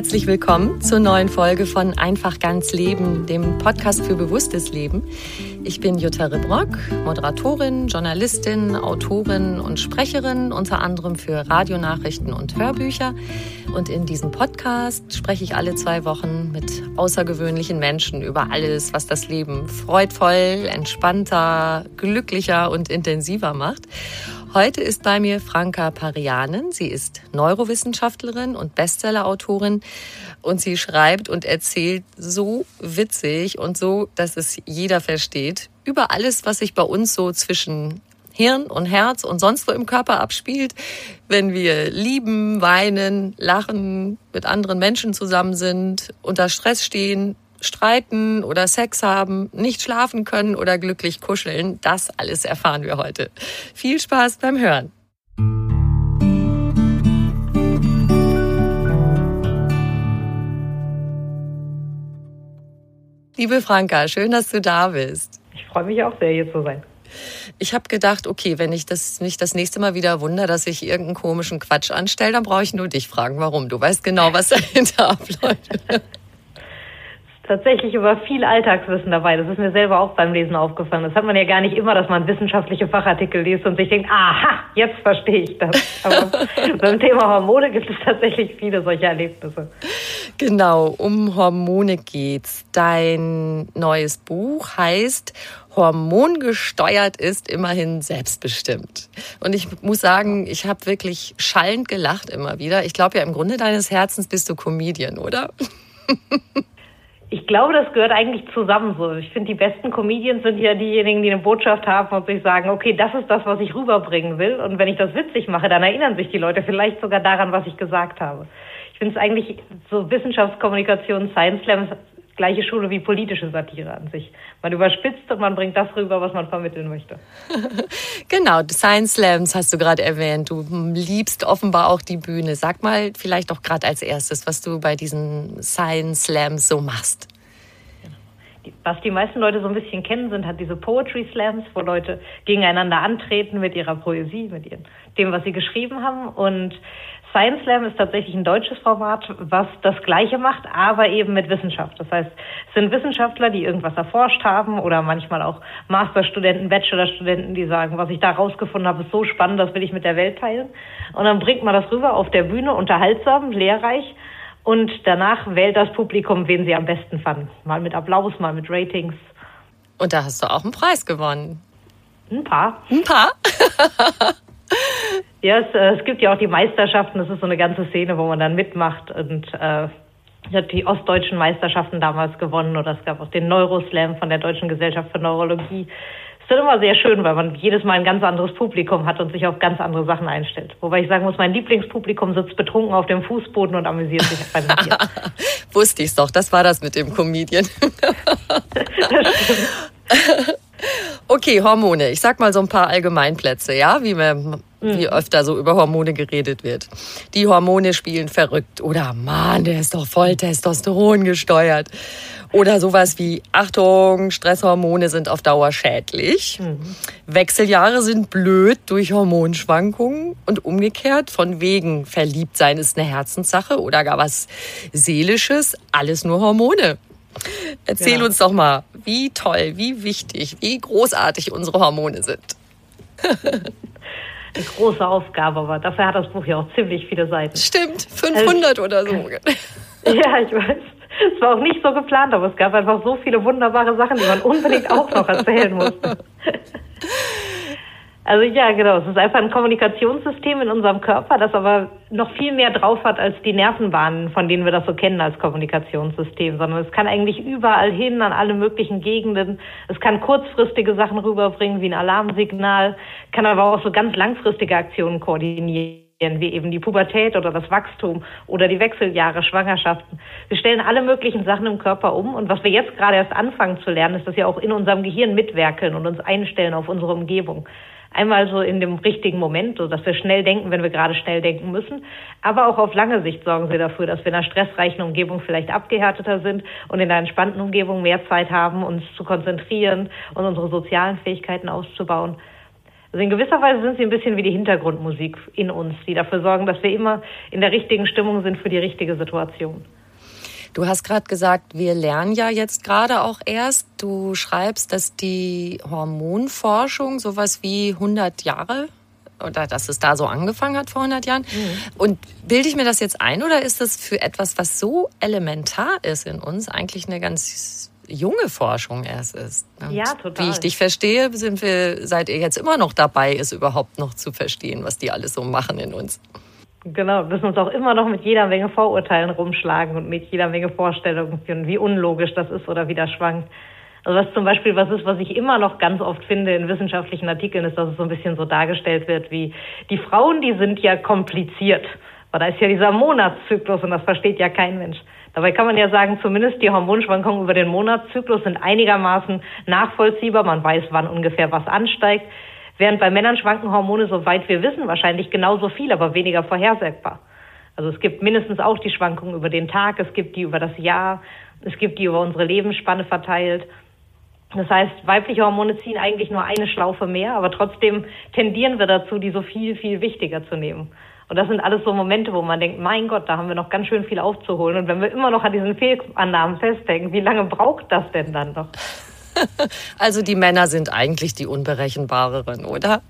Herzlich willkommen zur neuen Folge von Einfach ganz Leben, dem Podcast für bewusstes Leben. Ich bin Jutta Ribrock, Moderatorin, Journalistin, Autorin und Sprecherin, unter anderem für Radionachrichten und Hörbücher. Und in diesem Podcast spreche ich alle zwei Wochen mit außergewöhnlichen Menschen über alles, was das Leben freudvoll, entspannter, glücklicher und intensiver macht. Heute ist bei mir Franka Parianen. Sie ist Neurowissenschaftlerin und Bestsellerautorin. Und sie schreibt und erzählt so witzig und so, dass es jeder versteht, über alles, was sich bei uns so zwischen Hirn und Herz und sonst wo im Körper abspielt, wenn wir lieben, weinen, lachen, mit anderen Menschen zusammen sind, unter Stress stehen, streiten oder Sex haben, nicht schlafen können oder glücklich kuscheln, das alles erfahren wir heute. Viel Spaß beim Hören. Liebe Franka, schön, dass du da bist. Ich freue mich auch sehr, hier zu sein. Ich habe gedacht, okay, wenn ich das nicht das nächste Mal wieder wunder, dass ich irgendeinen komischen Quatsch anstelle, dann brauche ich nur dich fragen, warum. Du weißt genau, was dahinter abläuft tatsächlich über viel Alltagswissen dabei. Das ist mir selber auch beim Lesen aufgefallen. Das hat man ja gar nicht immer, dass man wissenschaftliche Fachartikel liest und sich denkt, aha, jetzt verstehe ich das. Aber beim Thema Hormone gibt es tatsächlich viele solche Erlebnisse. Genau, um Hormone geht's. Dein neues Buch heißt Hormongesteuert ist immerhin selbstbestimmt. Und ich muss sagen, ich habe wirklich schallend gelacht immer wieder. Ich glaube ja, im Grunde deines Herzens bist du Comedian, oder? Ich glaube, das gehört eigentlich zusammen so. Ich finde, die besten Comedians sind ja diejenigen, die eine Botschaft haben und sich sagen, okay, das ist das, was ich rüberbringen will. Und wenn ich das witzig mache, dann erinnern sich die Leute vielleicht sogar daran, was ich gesagt habe. Ich finde es eigentlich so Wissenschaftskommunikation, Science Slams, gleiche Schule wie politische Satire an sich. Man überspitzt und man bringt das rüber, was man vermitteln möchte. genau, Science Slams hast du gerade erwähnt. Du liebst offenbar auch die Bühne. Sag mal vielleicht auch gerade als erstes, was du bei diesen Science Slams so machst. Was die meisten Leute so ein bisschen kennen, sind halt diese Poetry Slams, wo Leute gegeneinander antreten mit ihrer Poesie, mit ihrem, dem, was sie geschrieben haben. Und Science Slam ist tatsächlich ein deutsches Format, was das Gleiche macht, aber eben mit Wissenschaft. Das heißt, es sind Wissenschaftler, die irgendwas erforscht haben oder manchmal auch Masterstudenten, Bachelorstudenten, die sagen, was ich da rausgefunden habe, ist so spannend, das will ich mit der Welt teilen. Und dann bringt man das rüber auf der Bühne, unterhaltsam, lehrreich. Und danach wählt das Publikum, wen sie am besten fanden. Mal mit Applaus, mal mit Ratings. Und da hast du auch einen Preis gewonnen. Ein paar. Ein paar? Ja, es, äh, es gibt ja auch die Meisterschaften, das ist so eine ganze Szene, wo man dann mitmacht und äh, hat die ostdeutschen Meisterschaften damals gewonnen oder es gab auch den Neuroslam von der Deutschen Gesellschaft für Neurologie. Es ist dann immer sehr schön, weil man jedes Mal ein ganz anderes Publikum hat und sich auf ganz andere Sachen einstellt. Wobei ich sagen muss, mein Lieblingspublikum sitzt betrunken auf dem Fußboden und amüsiert sich beim Bier. Wusste ich's doch, das war das mit dem Comedian. das stimmt. Okay, Hormone. Ich sag mal so ein paar Allgemeinplätze, ja, wie man wie mhm. öfter so über Hormone geredet wird. Die Hormone spielen verrückt. Oder Mann, der ist doch voll Testosteron gesteuert. Oder sowas wie, Achtung, Stresshormone sind auf Dauer schädlich. Mhm. Wechseljahre sind blöd durch Hormonschwankungen und umgekehrt von wegen verliebt sein ist eine Herzenssache oder gar was Seelisches. Alles nur Hormone. Erzähl ja. uns doch mal, wie toll, wie wichtig, wie großartig unsere Hormone sind. Eine große Aufgabe, aber dafür hat das Buch ja auch ziemlich viele Seiten. Stimmt, 500 also, oder so. Ja, ich weiß. Es war auch nicht so geplant, aber es gab einfach so viele wunderbare Sachen, die man unbedingt auch noch erzählen musste. Also ja, genau. Es ist einfach ein Kommunikationssystem in unserem Körper, das aber noch viel mehr drauf hat als die Nervenbahnen, von denen wir das so kennen als Kommunikationssystem, sondern es kann eigentlich überall hin, an alle möglichen Gegenden. Es kann kurzfristige Sachen rüberbringen, wie ein Alarmsignal, kann aber auch so ganz langfristige Aktionen koordinieren wie eben die Pubertät oder das Wachstum oder die Wechseljahre, Schwangerschaften. Wir stellen alle möglichen Sachen im Körper um und was wir jetzt gerade erst anfangen zu lernen, ist, dass wir auch in unserem Gehirn mitwerkeln und uns einstellen auf unsere Umgebung. Einmal so in dem richtigen Moment, so dass wir schnell denken, wenn wir gerade schnell denken müssen. Aber auch auf lange Sicht sorgen sie dafür, dass wir in einer stressreichen Umgebung vielleicht abgehärteter sind und in einer entspannten Umgebung mehr Zeit haben, uns zu konzentrieren und unsere sozialen Fähigkeiten auszubauen. Also in gewisser Weise sind sie ein bisschen wie die Hintergrundmusik in uns, die dafür sorgen, dass wir immer in der richtigen Stimmung sind für die richtige Situation. Du hast gerade gesagt, wir lernen ja jetzt gerade auch erst. Du schreibst, dass die Hormonforschung sowas wie 100 Jahre oder dass es da so angefangen hat vor 100 Jahren. Mhm. Und bilde ich mir das jetzt ein oder ist das für etwas, was so elementar ist in uns, eigentlich eine ganz junge Forschung erst ist? Und ja, total. Wie ich dich verstehe, sind wir, seid ihr jetzt immer noch dabei, es überhaupt noch zu verstehen, was die alles so machen in uns. Genau, müssen uns auch immer noch mit jeder Menge Vorurteilen rumschlagen und mit jeder Menge Vorstellungen, wie unlogisch das ist oder wie das schwankt. Also was zum Beispiel was ist, was ich immer noch ganz oft finde in wissenschaftlichen Artikeln, ist, dass es so ein bisschen so dargestellt wird wie die Frauen, die sind ja kompliziert. Aber da ist ja dieser Monatszyklus und das versteht ja kein Mensch. Dabei kann man ja sagen, zumindest die Hormonschwankungen über den Monatszyklus sind einigermaßen nachvollziehbar. Man weiß, wann ungefähr was ansteigt. Während bei Männern schwanken Hormone, soweit wir wissen, wahrscheinlich genauso viel, aber weniger vorhersagbar. Also es gibt mindestens auch die Schwankungen über den Tag, es gibt die über das Jahr, es gibt die über unsere Lebensspanne verteilt. Das heißt, weibliche Hormone ziehen eigentlich nur eine Schlaufe mehr, aber trotzdem tendieren wir dazu, die so viel, viel wichtiger zu nehmen. Und das sind alles so Momente, wo man denkt, mein Gott, da haben wir noch ganz schön viel aufzuholen. Und wenn wir immer noch an diesen Fehlannahmen festdenken, wie lange braucht das denn dann noch? Also die Männer sind eigentlich die unberechenbareren, oder?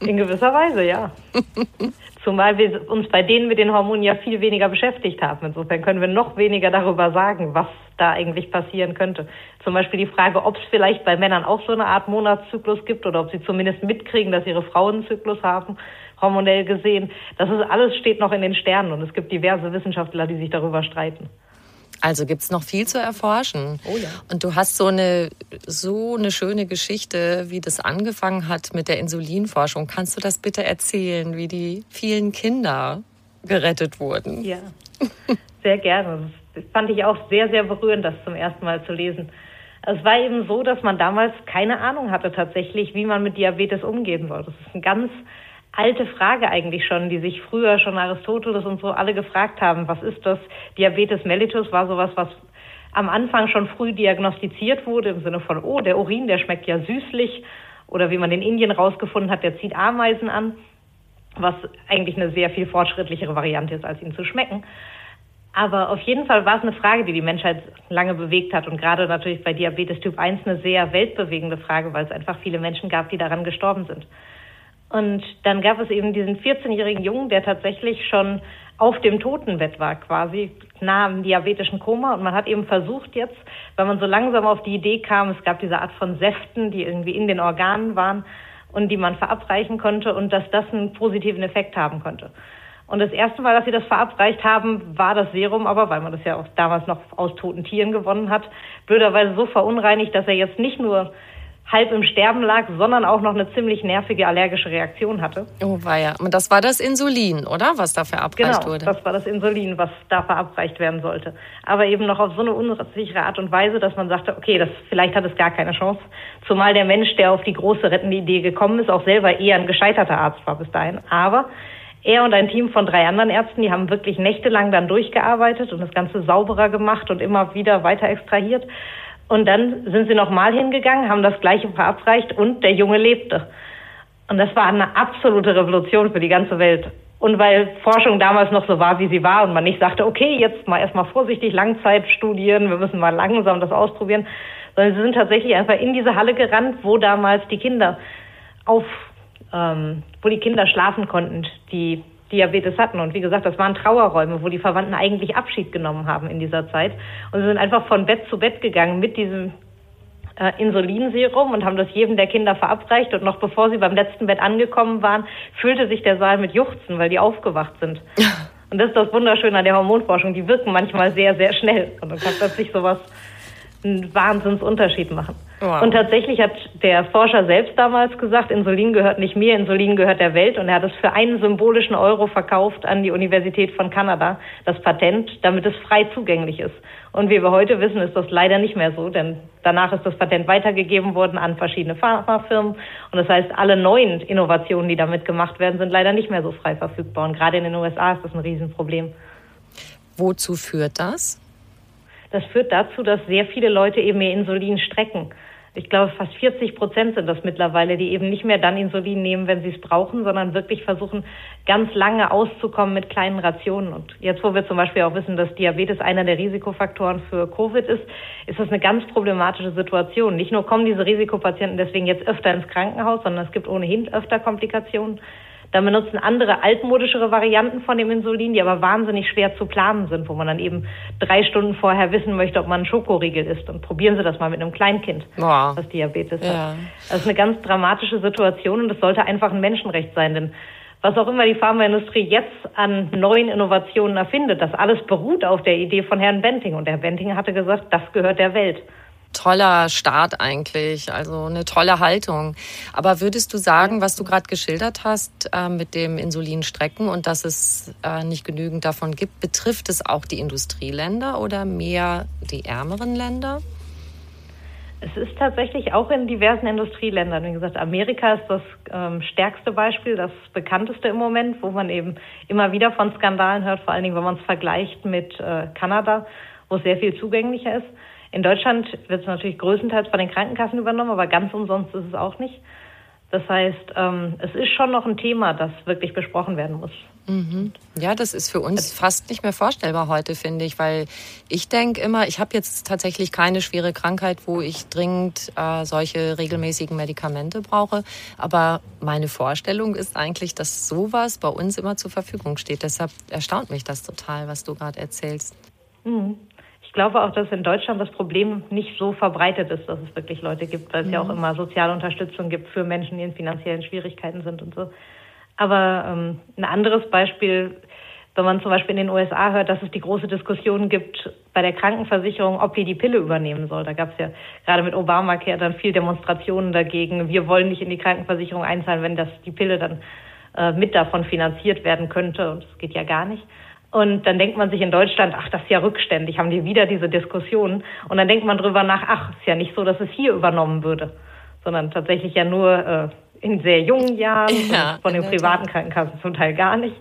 In gewisser Weise, ja. Zumal wir uns bei denen mit den Hormonen ja viel weniger beschäftigt haben. Insofern können wir noch weniger darüber sagen, was da eigentlich passieren könnte. Zum Beispiel die Frage, ob es vielleicht bei Männern auch so eine Art Monatszyklus gibt oder ob sie zumindest mitkriegen, dass ihre Frauen einen Zyklus haben, hormonell gesehen. Das ist alles steht noch in den Sternen und es gibt diverse Wissenschaftler, die sich darüber streiten. Also gibt es noch viel zu erforschen. Oh ja. Und du hast so eine, so eine schöne Geschichte, wie das angefangen hat mit der Insulinforschung. Kannst du das bitte erzählen, wie die vielen Kinder gerettet wurden? Ja, sehr gerne. Das fand ich auch sehr, sehr berührend, das zum ersten Mal zu lesen. Es war eben so, dass man damals keine Ahnung hatte tatsächlich, wie man mit Diabetes umgehen soll. Das ist ein ganz alte Frage eigentlich schon, die sich früher schon Aristoteles und so alle gefragt haben. Was ist das? Diabetes mellitus war sowas, was am Anfang schon früh diagnostiziert wurde im Sinne von, oh, der Urin, der schmeckt ja süßlich. Oder wie man in Indien rausgefunden hat, der zieht Ameisen an, was eigentlich eine sehr viel fortschrittlichere Variante ist, als ihn zu schmecken. Aber auf jeden Fall war es eine Frage, die die Menschheit lange bewegt hat und gerade natürlich bei Diabetes Typ 1 eine sehr weltbewegende Frage, weil es einfach viele Menschen gab, die daran gestorben sind. Und dann gab es eben diesen 14-jährigen Jungen, der tatsächlich schon auf dem Totenbett war, quasi nah am diabetischen Koma. Und man hat eben versucht jetzt, weil man so langsam auf die Idee kam, es gab diese Art von Säften, die irgendwie in den Organen waren und die man verabreichen konnte und dass das einen positiven Effekt haben konnte. Und das erste Mal, dass sie das verabreicht haben, war das Serum aber, weil man das ja auch damals noch aus toten Tieren gewonnen hat, blöderweise so verunreinigt, dass er jetzt nicht nur halb im Sterben lag, sondern auch noch eine ziemlich nervige allergische Reaktion hatte. Oh weia. Und das war das Insulin, oder? Was da verabreicht genau, wurde? das war das Insulin, was da verabreicht werden sollte. Aber eben noch auf so eine unsichere Art und Weise, dass man sagte, okay, das, vielleicht hat es gar keine Chance. Zumal der Mensch, der auf die große rettende Idee gekommen ist, auch selber eher ein gescheiterter Arzt war bis dahin. Aber er und ein Team von drei anderen Ärzten, die haben wirklich nächtelang dann durchgearbeitet und das Ganze sauberer gemacht und immer wieder weiter extrahiert. Und dann sind sie nochmal hingegangen, haben das Gleiche verabreicht und der Junge lebte. Und das war eine absolute Revolution für die ganze Welt. Und weil Forschung damals noch so war, wie sie war und man nicht sagte, okay, jetzt mal erstmal vorsichtig Langzeitstudien, wir müssen mal langsam das ausprobieren, sondern sie sind tatsächlich einfach in diese Halle gerannt, wo damals die Kinder auf, ähm, wo die Kinder schlafen konnten, die Diabetes hatten. Und wie gesagt, das waren Trauerräume, wo die Verwandten eigentlich Abschied genommen haben in dieser Zeit. Und sie sind einfach von Bett zu Bett gegangen mit diesem äh, Insulinserum und haben das jedem der Kinder verabreicht. Und noch bevor sie beim letzten Bett angekommen waren, füllte sich der Saal mit Juchzen, weil die aufgewacht sind. Und das ist das Wunderschöne an der Hormonforschung. Die wirken manchmal sehr, sehr schnell. Und dann kann plötzlich sowas einen Wahnsinnsunterschied machen. Wow. Und tatsächlich hat der Forscher selbst damals gesagt, Insulin gehört nicht mir, Insulin gehört der Welt. Und er hat es für einen symbolischen Euro verkauft an die Universität von Kanada, das Patent, damit es frei zugänglich ist. Und wie wir heute wissen, ist das leider nicht mehr so, denn danach ist das Patent weitergegeben worden an verschiedene Pharmafirmen. Und das heißt, alle neuen Innovationen, die damit gemacht werden, sind leider nicht mehr so frei verfügbar. Und gerade in den USA ist das ein Riesenproblem. Wozu führt das? Das führt dazu, dass sehr viele Leute eben ihr Insulin strecken. Ich glaube, fast 40 Prozent sind das mittlerweile, die eben nicht mehr dann Insulin nehmen, wenn sie es brauchen, sondern wirklich versuchen, ganz lange auszukommen mit kleinen Rationen. Und jetzt, wo wir zum Beispiel auch wissen, dass Diabetes einer der Risikofaktoren für Covid ist, ist das eine ganz problematische Situation. Nicht nur kommen diese Risikopatienten deswegen jetzt öfter ins Krankenhaus, sondern es gibt ohnehin öfter Komplikationen. Dann benutzen andere altmodischere Varianten von dem Insulin, die aber wahnsinnig schwer zu planen sind, wo man dann eben drei Stunden vorher wissen möchte, ob man einen Schokoriegel isst. Und probieren Sie das mal mit einem Kleinkind, wow. das Diabetes ja. hat. Das ist eine ganz dramatische Situation und es sollte einfach ein Menschenrecht sein, denn was auch immer die Pharmaindustrie jetzt an neuen Innovationen erfindet, das alles beruht auf der Idee von Herrn Benting. Und Herr Benting hatte gesagt, das gehört der Welt toller Start eigentlich, also eine tolle Haltung. Aber würdest du sagen, was du gerade geschildert hast äh, mit dem Insulinstrecken und dass es äh, nicht genügend davon gibt, betrifft es auch die Industrieländer oder mehr die ärmeren Länder? Es ist tatsächlich auch in diversen Industrieländern. Wie gesagt, Amerika ist das ähm, stärkste Beispiel, das bekannteste im Moment, wo man eben immer wieder von Skandalen hört, vor allen Dingen, wenn man es vergleicht mit äh, Kanada, wo es sehr viel zugänglicher ist. In Deutschland wird es natürlich größtenteils von den Krankenkassen übernommen, aber ganz umsonst ist es auch nicht. Das heißt, ähm, es ist schon noch ein Thema, das wirklich besprochen werden muss. Mhm. Ja, das ist für uns fast nicht mehr vorstellbar heute, finde ich, weil ich denke immer, ich habe jetzt tatsächlich keine schwere Krankheit, wo ich dringend äh, solche regelmäßigen Medikamente brauche. Aber meine Vorstellung ist eigentlich, dass sowas bei uns immer zur Verfügung steht. Deshalb erstaunt mich das total, was du gerade erzählst. Mhm. Ich glaube auch, dass in Deutschland das Problem nicht so verbreitet ist, dass es wirklich Leute gibt, weil es mhm. ja auch mhm. immer soziale Unterstützung gibt für Menschen, die in finanziellen Schwierigkeiten sind und so. Aber ähm, ein anderes Beispiel, wenn man zum Beispiel in den USA hört, dass es die große Diskussion gibt bei der Krankenversicherung, ob die die Pille übernehmen soll. Da gab es ja gerade mit Obamacare dann viel Demonstrationen dagegen. Wir wollen nicht in die Krankenversicherung einzahlen, wenn das die Pille dann äh, mit davon finanziert werden könnte. Und das geht ja gar nicht. Und dann denkt man sich in Deutschland, ach, das ist ja rückständig, haben die wieder diese Diskussion. Und dann denkt man drüber nach, ach, ist ja nicht so, dass es hier übernommen würde, sondern tatsächlich ja nur äh, in sehr jungen Jahren ja, von den privaten Krankenkassen zum Teil gar nicht.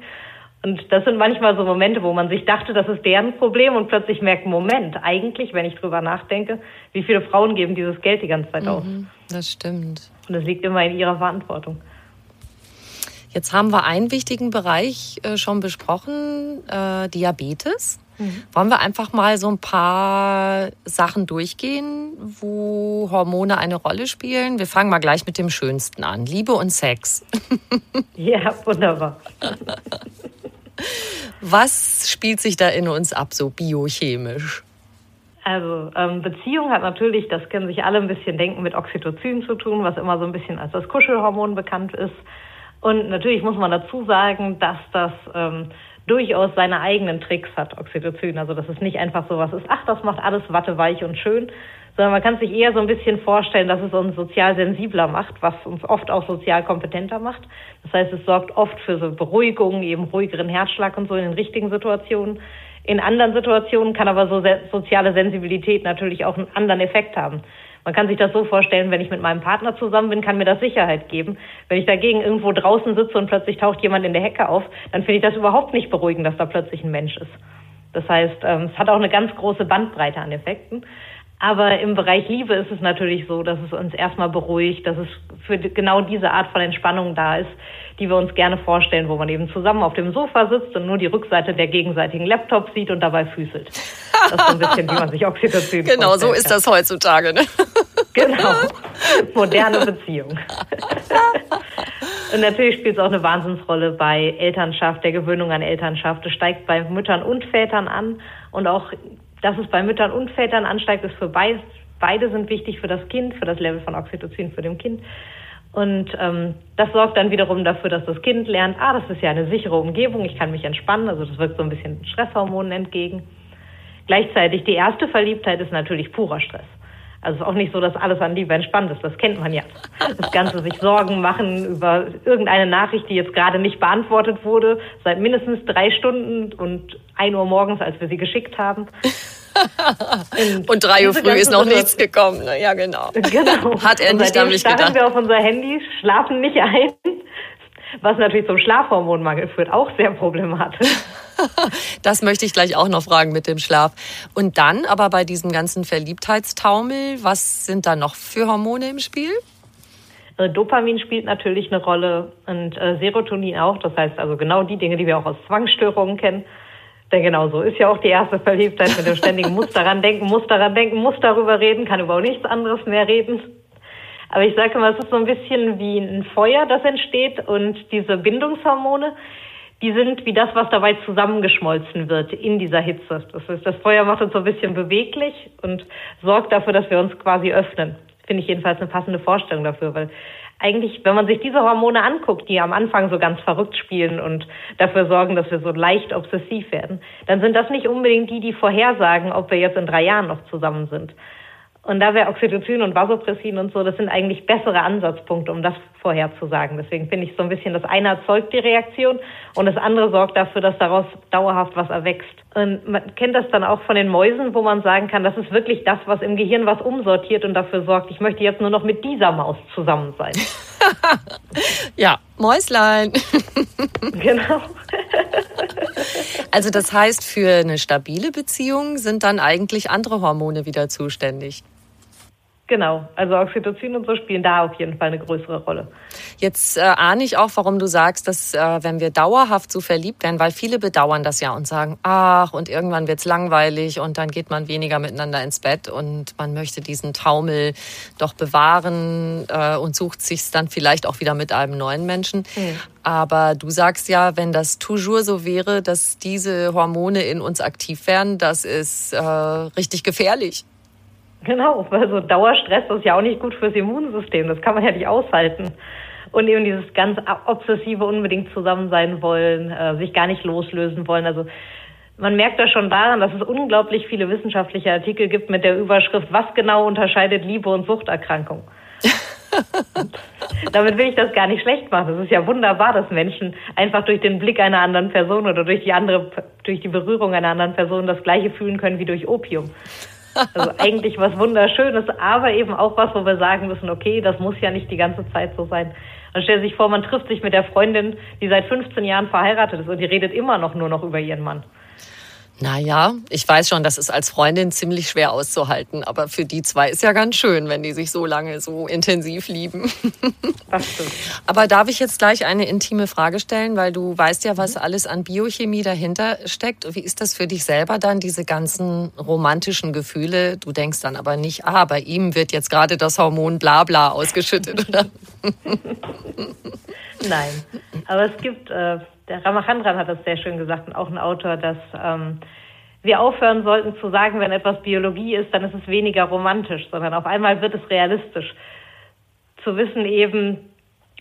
Und das sind manchmal so Momente, wo man sich dachte, das ist deren Problem und plötzlich merkt, Moment, eigentlich, wenn ich drüber nachdenke, wie viele Frauen geben dieses Geld die ganze Zeit mhm, aus. Das stimmt. Und das liegt immer in ihrer Verantwortung. Jetzt haben wir einen wichtigen Bereich äh, schon besprochen, äh, Diabetes. Mhm. Wollen wir einfach mal so ein paar Sachen durchgehen, wo Hormone eine Rolle spielen? Wir fangen mal gleich mit dem Schönsten an. Liebe und Sex. Ja, wunderbar. Was spielt sich da in uns ab, so biochemisch? Also ähm, Beziehung hat natürlich, das können sich alle ein bisschen denken, mit Oxytocin zu tun, was immer so ein bisschen als das Kuschelhormon bekannt ist. Und natürlich muss man dazu sagen, dass das ähm, durchaus seine eigenen Tricks hat, Oxytocin. Also dass es nicht einfach so was ist, ach, das macht alles watteweich und schön, sondern man kann sich eher so ein bisschen vorstellen, dass es uns sozial sensibler macht, was uns oft auch sozial kompetenter macht. Das heißt, es sorgt oft für so Beruhigung, eben ruhigeren Herzschlag und so in den richtigen Situationen. In anderen Situationen kann aber so soziale Sensibilität natürlich auch einen anderen Effekt haben. Man kann sich das so vorstellen, wenn ich mit meinem Partner zusammen bin, kann mir das Sicherheit geben. Wenn ich dagegen irgendwo draußen sitze und plötzlich taucht jemand in der Hecke auf, dann finde ich das überhaupt nicht beruhigend, dass da plötzlich ein Mensch ist. Das heißt, ähm, es hat auch eine ganz große Bandbreite an Effekten. Aber im Bereich Liebe ist es natürlich so, dass es uns erstmal beruhigt, dass es für genau diese Art von Entspannung da ist, die wir uns gerne vorstellen, wo man eben zusammen auf dem Sofa sitzt und nur die Rückseite der gegenseitigen Laptop sieht und dabei füßelt. Das ist so ein bisschen, wie man sich Oxytocin Genau, so ist das heutzutage. Ne? Genau, moderne Beziehung. und natürlich spielt es auch eine Wahnsinnsrolle bei Elternschaft, der Gewöhnung an Elternschaft. Es steigt bei Müttern und Vätern an und auch dass es bei Müttern und Vätern ansteigt, ist für beide, beide sind wichtig für das Kind, für das Level von Oxytocin für dem Kind. Und ähm, das sorgt dann wiederum dafür, dass das Kind lernt, ah, das ist ja eine sichere Umgebung, ich kann mich entspannen. Also das wirkt so ein bisschen Stresshormonen entgegen. Gleichzeitig die erste Verliebtheit ist natürlich purer Stress. Also es ist auch nicht so, dass alles an Liebe entspannt ist. Das kennt man ja. Das Ganze sich Sorgen machen über irgendeine Nachricht, die jetzt gerade nicht beantwortet wurde, seit mindestens drei Stunden und ein Uhr morgens, als wir sie geschickt haben. Und, und drei Uhr früh ist noch nichts gekommen. Ne? Ja, genau. Genau. Hat er nicht damit gedacht. wir auf unser Handy, schlafen nicht ein. Was natürlich zum Schlafhormonmangel führt, auch sehr problematisch. Das möchte ich gleich auch noch fragen mit dem Schlaf. Und dann aber bei diesem ganzen Verliebtheitstaumel, was sind da noch für Hormone im Spiel? Äh, Dopamin spielt natürlich eine Rolle und äh, Serotonin auch. Das heißt also genau die Dinge, die wir auch aus Zwangsstörungen kennen. Denn genau so ist ja auch die erste Verliebtheit mit dem ständigen muss daran denken, muss daran denken, muss darüber reden, kann über nichts anderes mehr reden. Aber ich sage mal, es ist so ein bisschen wie ein Feuer, das entsteht und diese Bindungshormone, die sind wie das, was dabei zusammengeschmolzen wird in dieser Hitze. Das heißt, das Feuer macht uns so ein bisschen beweglich und sorgt dafür, dass wir uns quasi öffnen. Finde ich jedenfalls eine passende Vorstellung dafür, weil eigentlich, wenn man sich diese Hormone anguckt, die am Anfang so ganz verrückt spielen und dafür sorgen, dass wir so leicht obsessiv werden, dann sind das nicht unbedingt die, die vorhersagen, ob wir jetzt in drei Jahren noch zusammen sind. Und da wäre Oxytocin und Vasopressin und so, das sind eigentlich bessere Ansatzpunkte, um das vorherzusagen. Deswegen finde ich so ein bisschen, das eine erzeugt die Reaktion und das andere sorgt dafür, dass daraus dauerhaft was erwächst. Und man kennt das dann auch von den Mäusen, wo man sagen kann, das ist wirklich das, was im Gehirn was umsortiert und dafür sorgt, ich möchte jetzt nur noch mit dieser Maus zusammen sein. ja, Mäuslein. genau. also das heißt, für eine stabile Beziehung sind dann eigentlich andere Hormone wieder zuständig. Genau, also Oxytocin und so spielen da auf jeden Fall eine größere Rolle. Jetzt äh, ahne ich auch, warum du sagst, dass äh, wenn wir dauerhaft so verliebt werden, weil viele bedauern das ja und sagen, ach, und irgendwann wird's langweilig und dann geht man weniger miteinander ins Bett und man möchte diesen Taumel doch bewahren äh, und sucht sich's dann vielleicht auch wieder mit einem neuen Menschen. Mhm. Aber du sagst ja, wenn das toujours so wäre, dass diese Hormone in uns aktiv werden, das ist äh, richtig gefährlich. Genau, weil so Dauerstress ist ja auch nicht gut fürs Immunsystem. Das kann man ja nicht aushalten. Und eben dieses ganz obsessive unbedingt zusammen sein wollen, äh, sich gar nicht loslösen wollen. Also man merkt das schon daran, dass es unglaublich viele wissenschaftliche Artikel gibt mit der Überschrift, was genau unterscheidet Liebe und Suchterkrankung. damit will ich das gar nicht schlecht machen. Es ist ja wunderbar, dass Menschen einfach durch den Blick einer anderen Person oder durch die andere, durch die Berührung einer anderen Person das Gleiche fühlen können wie durch Opium. Also eigentlich was Wunderschönes, aber eben auch was, wo wir sagen müssen, okay, das muss ja nicht die ganze Zeit so sein. Man stellt sich vor, man trifft sich mit der Freundin, die seit 15 Jahren verheiratet ist und die redet immer noch nur noch über ihren Mann. Naja, ich weiß schon, das ist als Freundin ziemlich schwer auszuhalten, aber für die zwei ist ja ganz schön, wenn die sich so lange so intensiv lieben. Das stimmt. Aber darf ich jetzt gleich eine intime Frage stellen, weil du weißt ja, was alles an Biochemie dahinter steckt. Wie ist das für dich selber dann, diese ganzen romantischen Gefühle? Du denkst dann aber nicht, ah, bei ihm wird jetzt gerade das Hormon Blabla ausgeschüttet, oder? Nein, aber es gibt äh der Ramachandran hat das sehr schön gesagt und auch ein Autor, dass ähm, wir aufhören sollten zu sagen, wenn etwas Biologie ist, dann ist es weniger romantisch, sondern auf einmal wird es realistisch. Zu wissen eben,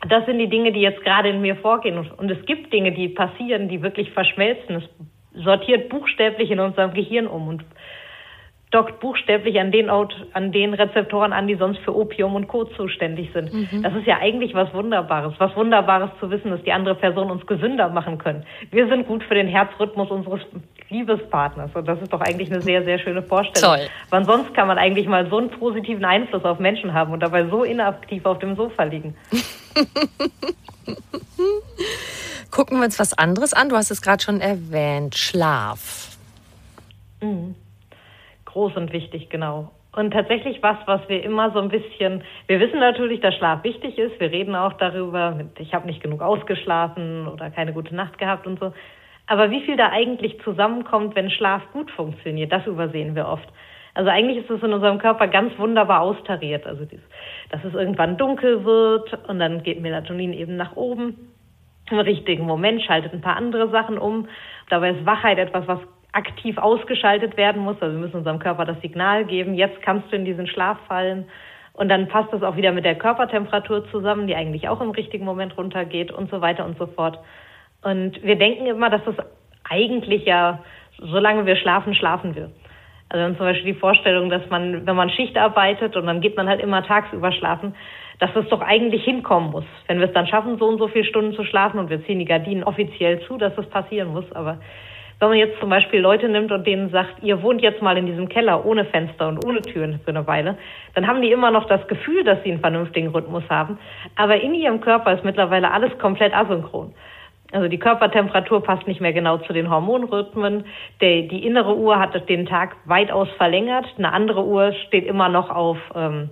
das sind die Dinge, die jetzt gerade in mir vorgehen. Und es gibt Dinge, die passieren, die wirklich verschmelzen. Es sortiert buchstäblich in unserem Gehirn um. Und dockt buchstäblich an den, an den Rezeptoren an, die sonst für Opium und Co. zuständig sind. Mhm. Das ist ja eigentlich was Wunderbares. Was Wunderbares zu wissen, dass die andere Person uns gesünder machen können. Wir sind gut für den Herzrhythmus unseres Liebespartners. Und das ist doch eigentlich eine sehr, sehr schöne Vorstellung. Toll. Wann sonst kann man eigentlich mal so einen positiven Einfluss auf Menschen haben und dabei so inaktiv auf dem Sofa liegen? Gucken wir uns was anderes an. Du hast es gerade schon erwähnt. Schlaf. Mhm. Groß und wichtig, genau. Und tatsächlich was, was wir immer so ein bisschen, wir wissen natürlich, dass Schlaf wichtig ist. Wir reden auch darüber, ich habe nicht genug ausgeschlafen oder keine gute Nacht gehabt und so. Aber wie viel da eigentlich zusammenkommt, wenn Schlaf gut funktioniert, das übersehen wir oft. Also eigentlich ist es in unserem Körper ganz wunderbar austariert. Also dass es irgendwann dunkel wird und dann geht Melatonin eben nach oben. Im richtigen Moment schaltet ein paar andere Sachen um. Dabei ist Wachheit etwas, was aktiv ausgeschaltet werden muss. Also wir müssen unserem Körper das Signal geben, jetzt kannst du in diesen Schlaf fallen. Und dann passt das auch wieder mit der Körpertemperatur zusammen, die eigentlich auch im richtigen Moment runtergeht und so weiter und so fort. Und wir denken immer, dass das eigentlich ja, solange wir schlafen, schlafen wir. Also wir haben zum Beispiel die Vorstellung, dass man, wenn man Schicht arbeitet und dann geht man halt immer tagsüber schlafen, dass es doch eigentlich hinkommen muss. Wenn wir es dann schaffen, so und so viele Stunden zu schlafen und wir ziehen die Gardinen offiziell zu, dass das passieren muss. Aber wenn man jetzt zum Beispiel Leute nimmt und denen sagt, ihr wohnt jetzt mal in diesem Keller ohne Fenster und ohne Türen für eine Weile, dann haben die immer noch das Gefühl, dass sie einen vernünftigen Rhythmus haben. Aber in ihrem Körper ist mittlerweile alles komplett asynchron. Also die Körpertemperatur passt nicht mehr genau zu den Hormonrhythmen. Der, die innere Uhr hat den Tag weitaus verlängert. Eine andere Uhr steht immer noch auf ähm,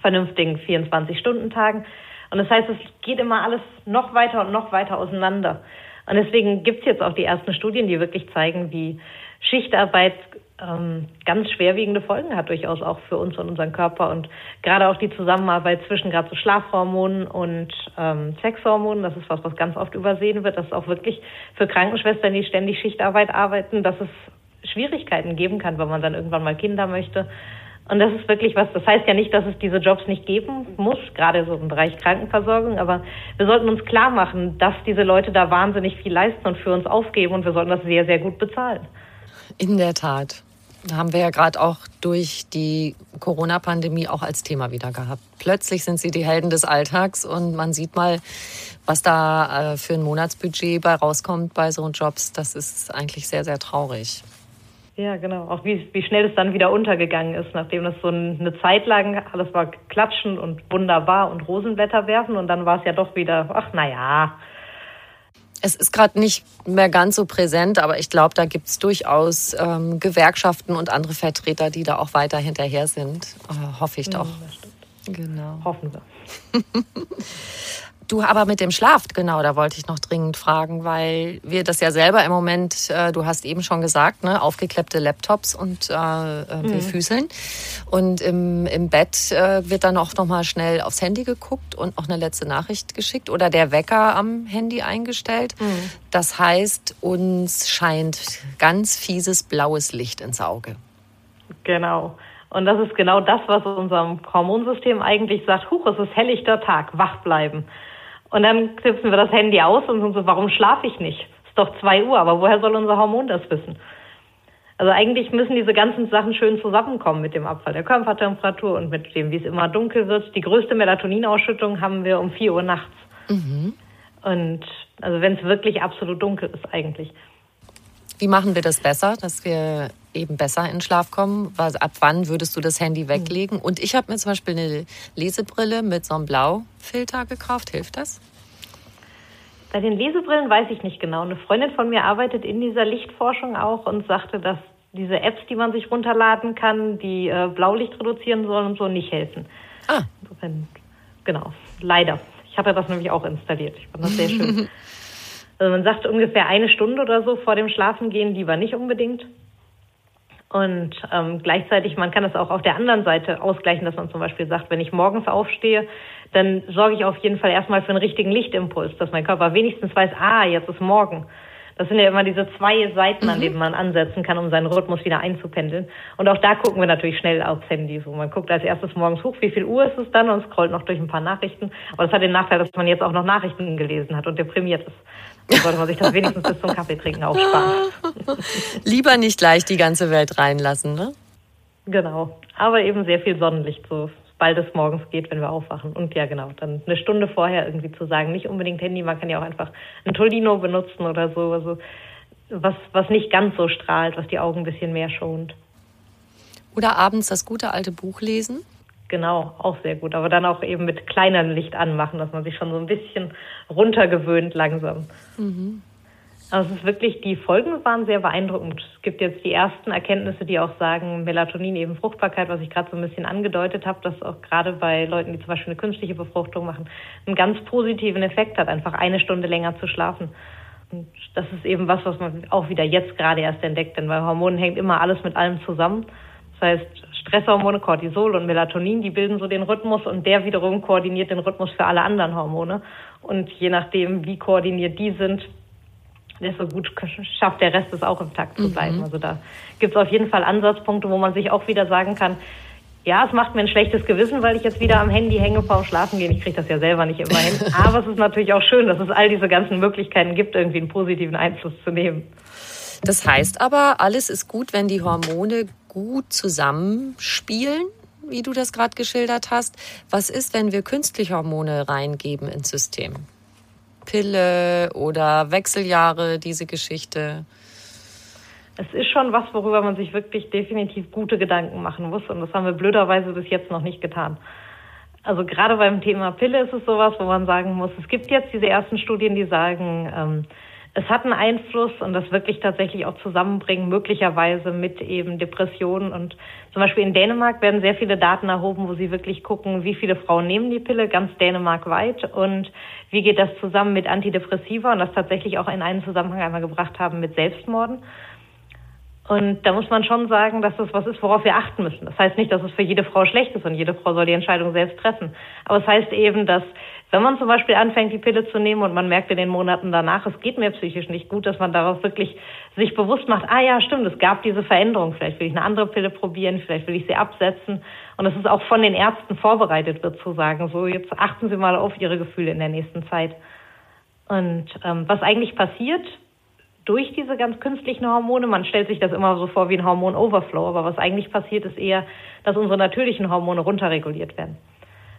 vernünftigen 24-Stunden-Tagen. Und das heißt, es geht immer alles noch weiter und noch weiter auseinander. Und deswegen gibt es jetzt auch die ersten Studien, die wirklich zeigen, wie Schichtarbeit ähm, ganz schwerwiegende Folgen hat durchaus auch für uns und unseren Körper und gerade auch die Zusammenarbeit zwischen gerade so Schlafhormonen und ähm, Sexhormonen, das ist was, was ganz oft übersehen wird, dass auch wirklich für Krankenschwestern, die ständig Schichtarbeit arbeiten, dass es Schwierigkeiten geben kann, wenn man dann irgendwann mal Kinder möchte. Und das ist wirklich was, das heißt ja nicht, dass es diese Jobs nicht geben muss, gerade so im Bereich Krankenversorgung, aber wir sollten uns klar machen, dass diese Leute da wahnsinnig viel leisten und für uns aufgeben und wir sollten das sehr, sehr gut bezahlen. In der Tat haben wir ja gerade auch durch die Corona-Pandemie auch als Thema wieder gehabt. Plötzlich sind sie die Helden des Alltags und man sieht mal, was da äh, für ein Monatsbudget bei rauskommt bei so Jobs. Das ist eigentlich sehr, sehr traurig. Ja, genau. Auch wie, wie schnell es dann wieder untergegangen ist, nachdem das so eine Zeit lang alles war klatschen und wunderbar und Rosenblätter werfen und dann war es ja doch wieder, ach naja, es ist gerade nicht mehr ganz so präsent, aber ich glaube, da gibt es durchaus ähm, Gewerkschaften und andere Vertreter, die da auch weiter hinterher sind. Äh, hoffe ich doch. Ja, genau. Hoffen wir. Du aber mit dem Schlaf, genau, da wollte ich noch dringend fragen, weil wir das ja selber im Moment, äh, du hast eben schon gesagt, ne, aufgeklappte Laptops und äh, äh, wir mhm. füßeln. Und im, im Bett äh, wird dann auch nochmal schnell aufs Handy geguckt und auch eine letzte Nachricht geschickt oder der Wecker am Handy eingestellt. Mhm. Das heißt, uns scheint ganz fieses blaues Licht ins Auge. Genau. Und das ist genau das, was unserem Hormonsystem eigentlich sagt, huch, es ist helllichter Tag, wach bleiben. Und dann knipsen wir das Handy aus und sind so, warum schlafe ich nicht? Ist doch zwei Uhr, aber woher soll unser Hormon das wissen? Also eigentlich müssen diese ganzen Sachen schön zusammenkommen mit dem Abfall der Körpertemperatur und mit dem, wie es immer dunkel wird. Die größte Melatoninausschüttung haben wir um vier Uhr nachts. Mhm. Und also wenn es wirklich absolut dunkel ist eigentlich. Wie machen wir das besser, dass wir eben besser in Schlaf kommen? Ab wann würdest du das Handy weglegen? Und ich habe mir zum Beispiel eine Lesebrille mit so einem Blaufilter gekauft. Hilft das? Bei den Lesebrillen weiß ich nicht genau. Eine Freundin von mir arbeitet in dieser Lichtforschung auch und sagte, dass diese Apps, die man sich runterladen kann, die äh, Blaulicht reduzieren sollen und so, nicht helfen. Ah. Insofern, genau, leider. Ich hatte das nämlich auch installiert. Ich fand das sehr schön. Also man sagt ungefähr eine Stunde oder so vor dem Schlafengehen lieber nicht unbedingt. Und ähm, gleichzeitig, man kann es auch auf der anderen Seite ausgleichen, dass man zum Beispiel sagt, wenn ich morgens aufstehe, dann sorge ich auf jeden Fall erstmal für einen richtigen Lichtimpuls, dass mein Körper wenigstens weiß, ah, jetzt ist morgen. Das sind ja immer diese zwei Seiten, an mhm. denen man ansetzen kann, um seinen Rhythmus wieder einzupendeln. Und auch da gucken wir natürlich schnell aufs Handy. So, man guckt als erstes morgens hoch, wie viel Uhr ist es dann und scrollt noch durch ein paar Nachrichten. Aber das hat den Nachteil, dass man jetzt auch noch Nachrichten gelesen hat und deprimiert ist. Dann sollte man sich das wenigstens bis zum Kaffeetrinken aufsparen. Lieber nicht gleich die ganze Welt reinlassen, ne? Genau, aber eben sehr viel Sonnenlicht, so bald es morgens geht, wenn wir aufwachen. Und ja, genau, dann eine Stunde vorher irgendwie zu sagen, nicht unbedingt Handy, man kann ja auch einfach ein Tolino benutzen oder so, also was, was nicht ganz so strahlt, was die Augen ein bisschen mehr schont. Oder abends das gute alte Buch lesen? Genau, auch sehr gut. Aber dann auch eben mit kleinerem Licht anmachen, dass man sich schon so ein bisschen runtergewöhnt langsam. Mhm. Also es ist wirklich, die Folgen waren sehr beeindruckend. Es gibt jetzt die ersten Erkenntnisse, die auch sagen, Melatonin eben Fruchtbarkeit, was ich gerade so ein bisschen angedeutet habe, dass auch gerade bei Leuten, die zum Beispiel eine künstliche Befruchtung machen, einen ganz positiven Effekt hat, einfach eine Stunde länger zu schlafen. Und das ist eben was, was man auch wieder jetzt gerade erst entdeckt, denn bei Hormonen hängt immer alles mit allem zusammen. Das heißt, Stresshormone, Cortisol und Melatonin, die bilden so den Rhythmus und der wiederum koordiniert den Rhythmus für alle anderen Hormone. Und je nachdem, wie koordiniert die sind, desto gut schafft der Rest es auch im Takt zu bleiben. Mhm. Also da gibt es auf jeden Fall Ansatzpunkte, wo man sich auch wieder sagen kann, ja, es macht mir ein schlechtes Gewissen, weil ich jetzt wieder am Handy hänge vorm Schlafen gehen. Ich kriege das ja selber nicht immer hin. Aber es ist natürlich auch schön, dass es all diese ganzen Möglichkeiten gibt, irgendwie einen positiven Einfluss zu nehmen. Das heißt aber, alles ist gut, wenn die Hormone gut zusammenspielen, wie du das gerade geschildert hast. Was ist, wenn wir künstliche Hormone reingeben ins System? Pille oder Wechseljahre, diese Geschichte? Es ist schon was, worüber man sich wirklich definitiv gute Gedanken machen muss. Und das haben wir blöderweise bis jetzt noch nicht getan. Also gerade beim Thema Pille ist es sowas, wo man sagen muss, es gibt jetzt diese ersten Studien, die sagen, ähm, es hat einen Einfluss und das wirklich tatsächlich auch zusammenbringen, möglicherweise mit eben Depressionen. Und zum Beispiel in Dänemark werden sehr viele Daten erhoben, wo sie wirklich gucken, wie viele Frauen nehmen die Pille, ganz Dänemark weit und wie geht das zusammen mit Antidepressiva und das tatsächlich auch in einen Zusammenhang einmal gebracht haben mit Selbstmorden. Und da muss man schon sagen, dass das was ist, worauf wir achten müssen. Das heißt nicht, dass es für jede Frau schlecht ist und jede Frau soll die Entscheidung selbst treffen. Aber es heißt eben, dass wenn man zum Beispiel anfängt, die Pille zu nehmen und man merkt in den Monaten danach, es geht mir psychisch nicht gut, dass man darauf wirklich sich bewusst macht, ah ja, stimmt, es gab diese Veränderung, vielleicht will ich eine andere Pille probieren, vielleicht will ich sie absetzen. Und dass es auch von den Ärzten vorbereitet wird zu sagen, so jetzt achten Sie mal auf Ihre Gefühle in der nächsten Zeit. Und ähm, was eigentlich passiert, durch diese ganz künstlichen Hormone. Man stellt sich das immer so vor wie ein Hormon-Overflow, aber was eigentlich passiert, ist eher, dass unsere natürlichen Hormone runterreguliert werden.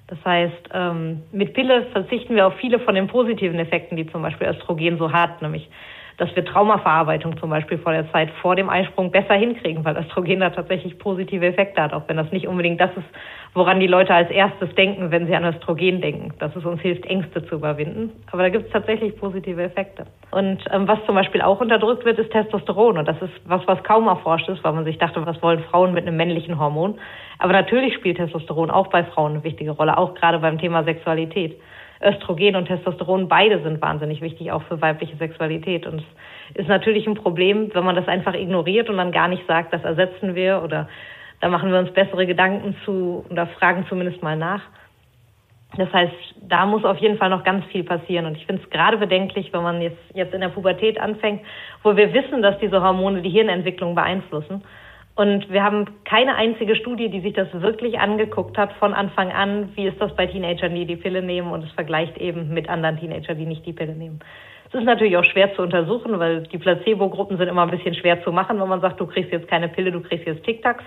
Das heißt, ähm, mit Pille verzichten wir auf viele von den positiven Effekten, die zum Beispiel Östrogen so hat, nämlich dass wir Traumaverarbeitung zum Beispiel vor der Zeit vor dem Eisprung besser hinkriegen, weil Östrogen da tatsächlich positive Effekte hat, auch wenn das nicht unbedingt das ist, woran die Leute als erstes denken, wenn sie an Östrogen denken, dass es uns hilft, Ängste zu überwinden. Aber da gibt es tatsächlich positive Effekte. Und ähm, was zum Beispiel auch unterdrückt wird, ist Testosteron. Und das ist was, was kaum erforscht ist, weil man sich dachte, was wollen Frauen mit einem männlichen Hormon? Aber natürlich spielt Testosteron auch bei Frauen eine wichtige Rolle, auch gerade beim Thema Sexualität. Östrogen und Testosteron, beide sind wahnsinnig wichtig, auch für weibliche Sexualität. Und es ist natürlich ein Problem, wenn man das einfach ignoriert und dann gar nicht sagt, das ersetzen wir oder da machen wir uns bessere Gedanken zu oder fragen zumindest mal nach. Das heißt, da muss auf jeden Fall noch ganz viel passieren. Und ich finde es gerade bedenklich, wenn man jetzt, jetzt in der Pubertät anfängt, wo wir wissen, dass diese Hormone die Hirnentwicklung beeinflussen und wir haben keine einzige Studie, die sich das wirklich angeguckt hat von Anfang an, wie ist das bei Teenagern, die die Pille nehmen und es vergleicht eben mit anderen Teenagern, die nicht die Pille nehmen. Es ist natürlich auch schwer zu untersuchen, weil die Placebo-Gruppen sind immer ein bisschen schwer zu machen, wenn man sagt, du kriegst jetzt keine Pille, du kriegst jetzt Tic-Tacs.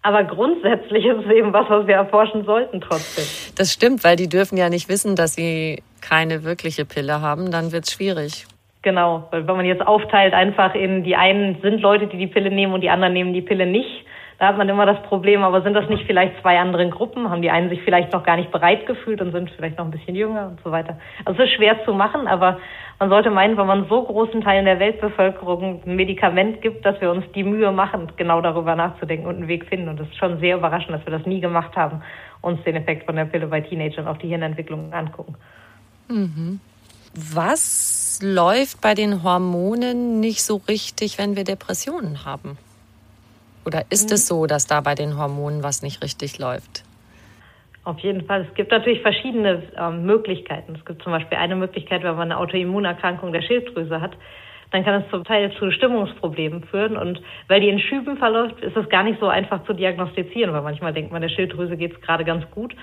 Aber grundsätzlich ist es eben was, was wir erforschen sollten trotzdem. Das stimmt, weil die dürfen ja nicht wissen, dass sie keine wirkliche Pille haben, dann wird es schwierig. Genau, weil wenn man jetzt aufteilt einfach in die einen sind Leute, die die Pille nehmen und die anderen nehmen die Pille nicht, da hat man immer das Problem, aber sind das nicht vielleicht zwei andere Gruppen? Haben die einen sich vielleicht noch gar nicht bereit gefühlt und sind vielleicht noch ein bisschen jünger und so weiter? Also es ist schwer zu machen, aber man sollte meinen, wenn man so großen Teilen der Weltbevölkerung ein Medikament gibt, dass wir uns die Mühe machen, genau darüber nachzudenken und einen Weg finden. Und es ist schon sehr überraschend, dass wir das nie gemacht haben, uns den Effekt von der Pille bei Teenagern auf die Hirnentwicklung angucken. Mhm. Was läuft bei den Hormonen nicht so richtig, wenn wir Depressionen haben? Oder ist mhm. es so, dass da bei den Hormonen was nicht richtig läuft? Auf jeden Fall. Es gibt natürlich verschiedene ähm, Möglichkeiten. Es gibt zum Beispiel eine Möglichkeit, wenn man eine Autoimmunerkrankung der Schilddrüse hat, dann kann es zum Teil zu Stimmungsproblemen führen. Und weil die in Schüben verläuft, ist es gar nicht so einfach zu diagnostizieren, weil manchmal denkt man, der Schilddrüse geht es gerade ganz gut.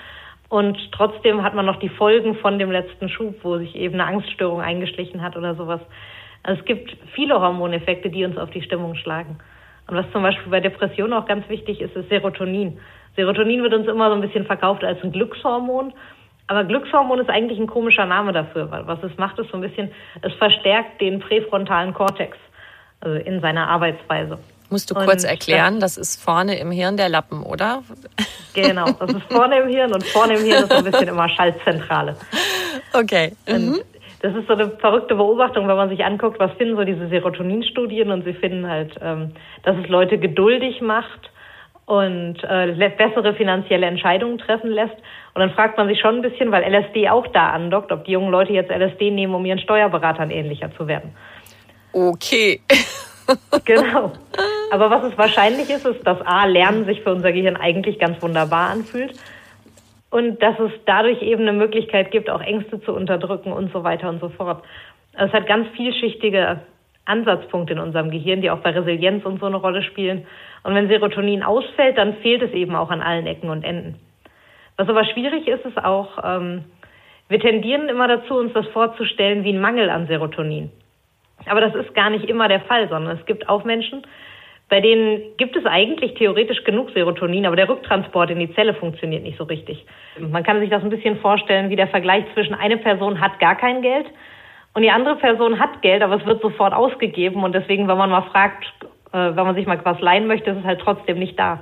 Und trotzdem hat man noch die Folgen von dem letzten Schub, wo sich eben eine Angststörung eingeschlichen hat oder sowas. Also es gibt viele Hormoneffekte, die uns auf die Stimmung schlagen. Und was zum Beispiel bei Depressionen auch ganz wichtig ist, ist Serotonin. Serotonin wird uns immer so ein bisschen verkauft als ein Glückshormon. Aber Glückshormon ist eigentlich ein komischer Name dafür, weil was es macht, ist so ein bisschen, es verstärkt den präfrontalen Kortex, also in seiner Arbeitsweise. Musst du kurz und erklären, das ist vorne im Hirn der Lappen, oder? Genau, das ist vorne im Hirn und vorne im Hirn ist so ein bisschen immer Schaltzentrale. Okay. Mhm. Das ist so eine verrückte Beobachtung, wenn man sich anguckt, was finden so diese Serotoninstudien und sie finden halt, ähm, dass es Leute geduldig macht und äh, bessere finanzielle Entscheidungen treffen lässt. Und dann fragt man sich schon ein bisschen, weil LSD auch da andockt, ob die jungen Leute jetzt LSD nehmen, um ihren Steuerberatern ähnlicher zu werden. Okay. genau. Aber was es wahrscheinlich ist, ist, dass A, Lernen sich für unser Gehirn eigentlich ganz wunderbar anfühlt und dass es dadurch eben eine Möglichkeit gibt, auch Ängste zu unterdrücken und so weiter und so fort. Also es hat ganz vielschichtige Ansatzpunkte in unserem Gehirn, die auch bei Resilienz und so eine Rolle spielen. Und wenn Serotonin ausfällt, dann fehlt es eben auch an allen Ecken und Enden. Was aber schwierig ist, ist auch, ähm, wir tendieren immer dazu, uns das vorzustellen wie ein Mangel an Serotonin. Aber das ist gar nicht immer der Fall, sondern es gibt auch Menschen, bei denen gibt es eigentlich theoretisch genug Serotonin, aber der Rücktransport in die Zelle funktioniert nicht so richtig. Man kann sich das ein bisschen vorstellen wie der Vergleich zwischen eine Person hat gar kein Geld und die andere Person hat Geld, aber es wird sofort ausgegeben und deswegen, wenn man mal fragt, äh, wenn man sich mal was leihen möchte, ist es halt trotzdem nicht da.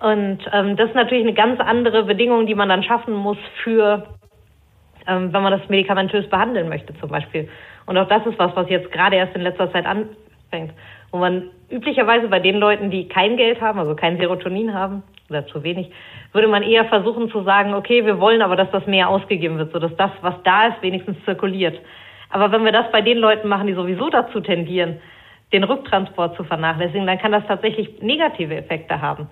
Und ähm, das ist natürlich eine ganz andere Bedingung, die man dann schaffen muss für, ähm, wenn man das medikamentös behandeln möchte zum Beispiel. Und auch das ist was, was jetzt gerade erst in letzter Zeit anfängt. Wo man üblicherweise bei den Leuten, die kein Geld haben, also kein Serotonin haben oder zu wenig, würde man eher versuchen zu sagen, okay, wir wollen aber, dass das mehr ausgegeben wird, sodass das, was da ist, wenigstens zirkuliert. Aber wenn wir das bei den Leuten machen, die sowieso dazu tendieren, den Rücktransport zu vernachlässigen, dann kann das tatsächlich negative Effekte haben.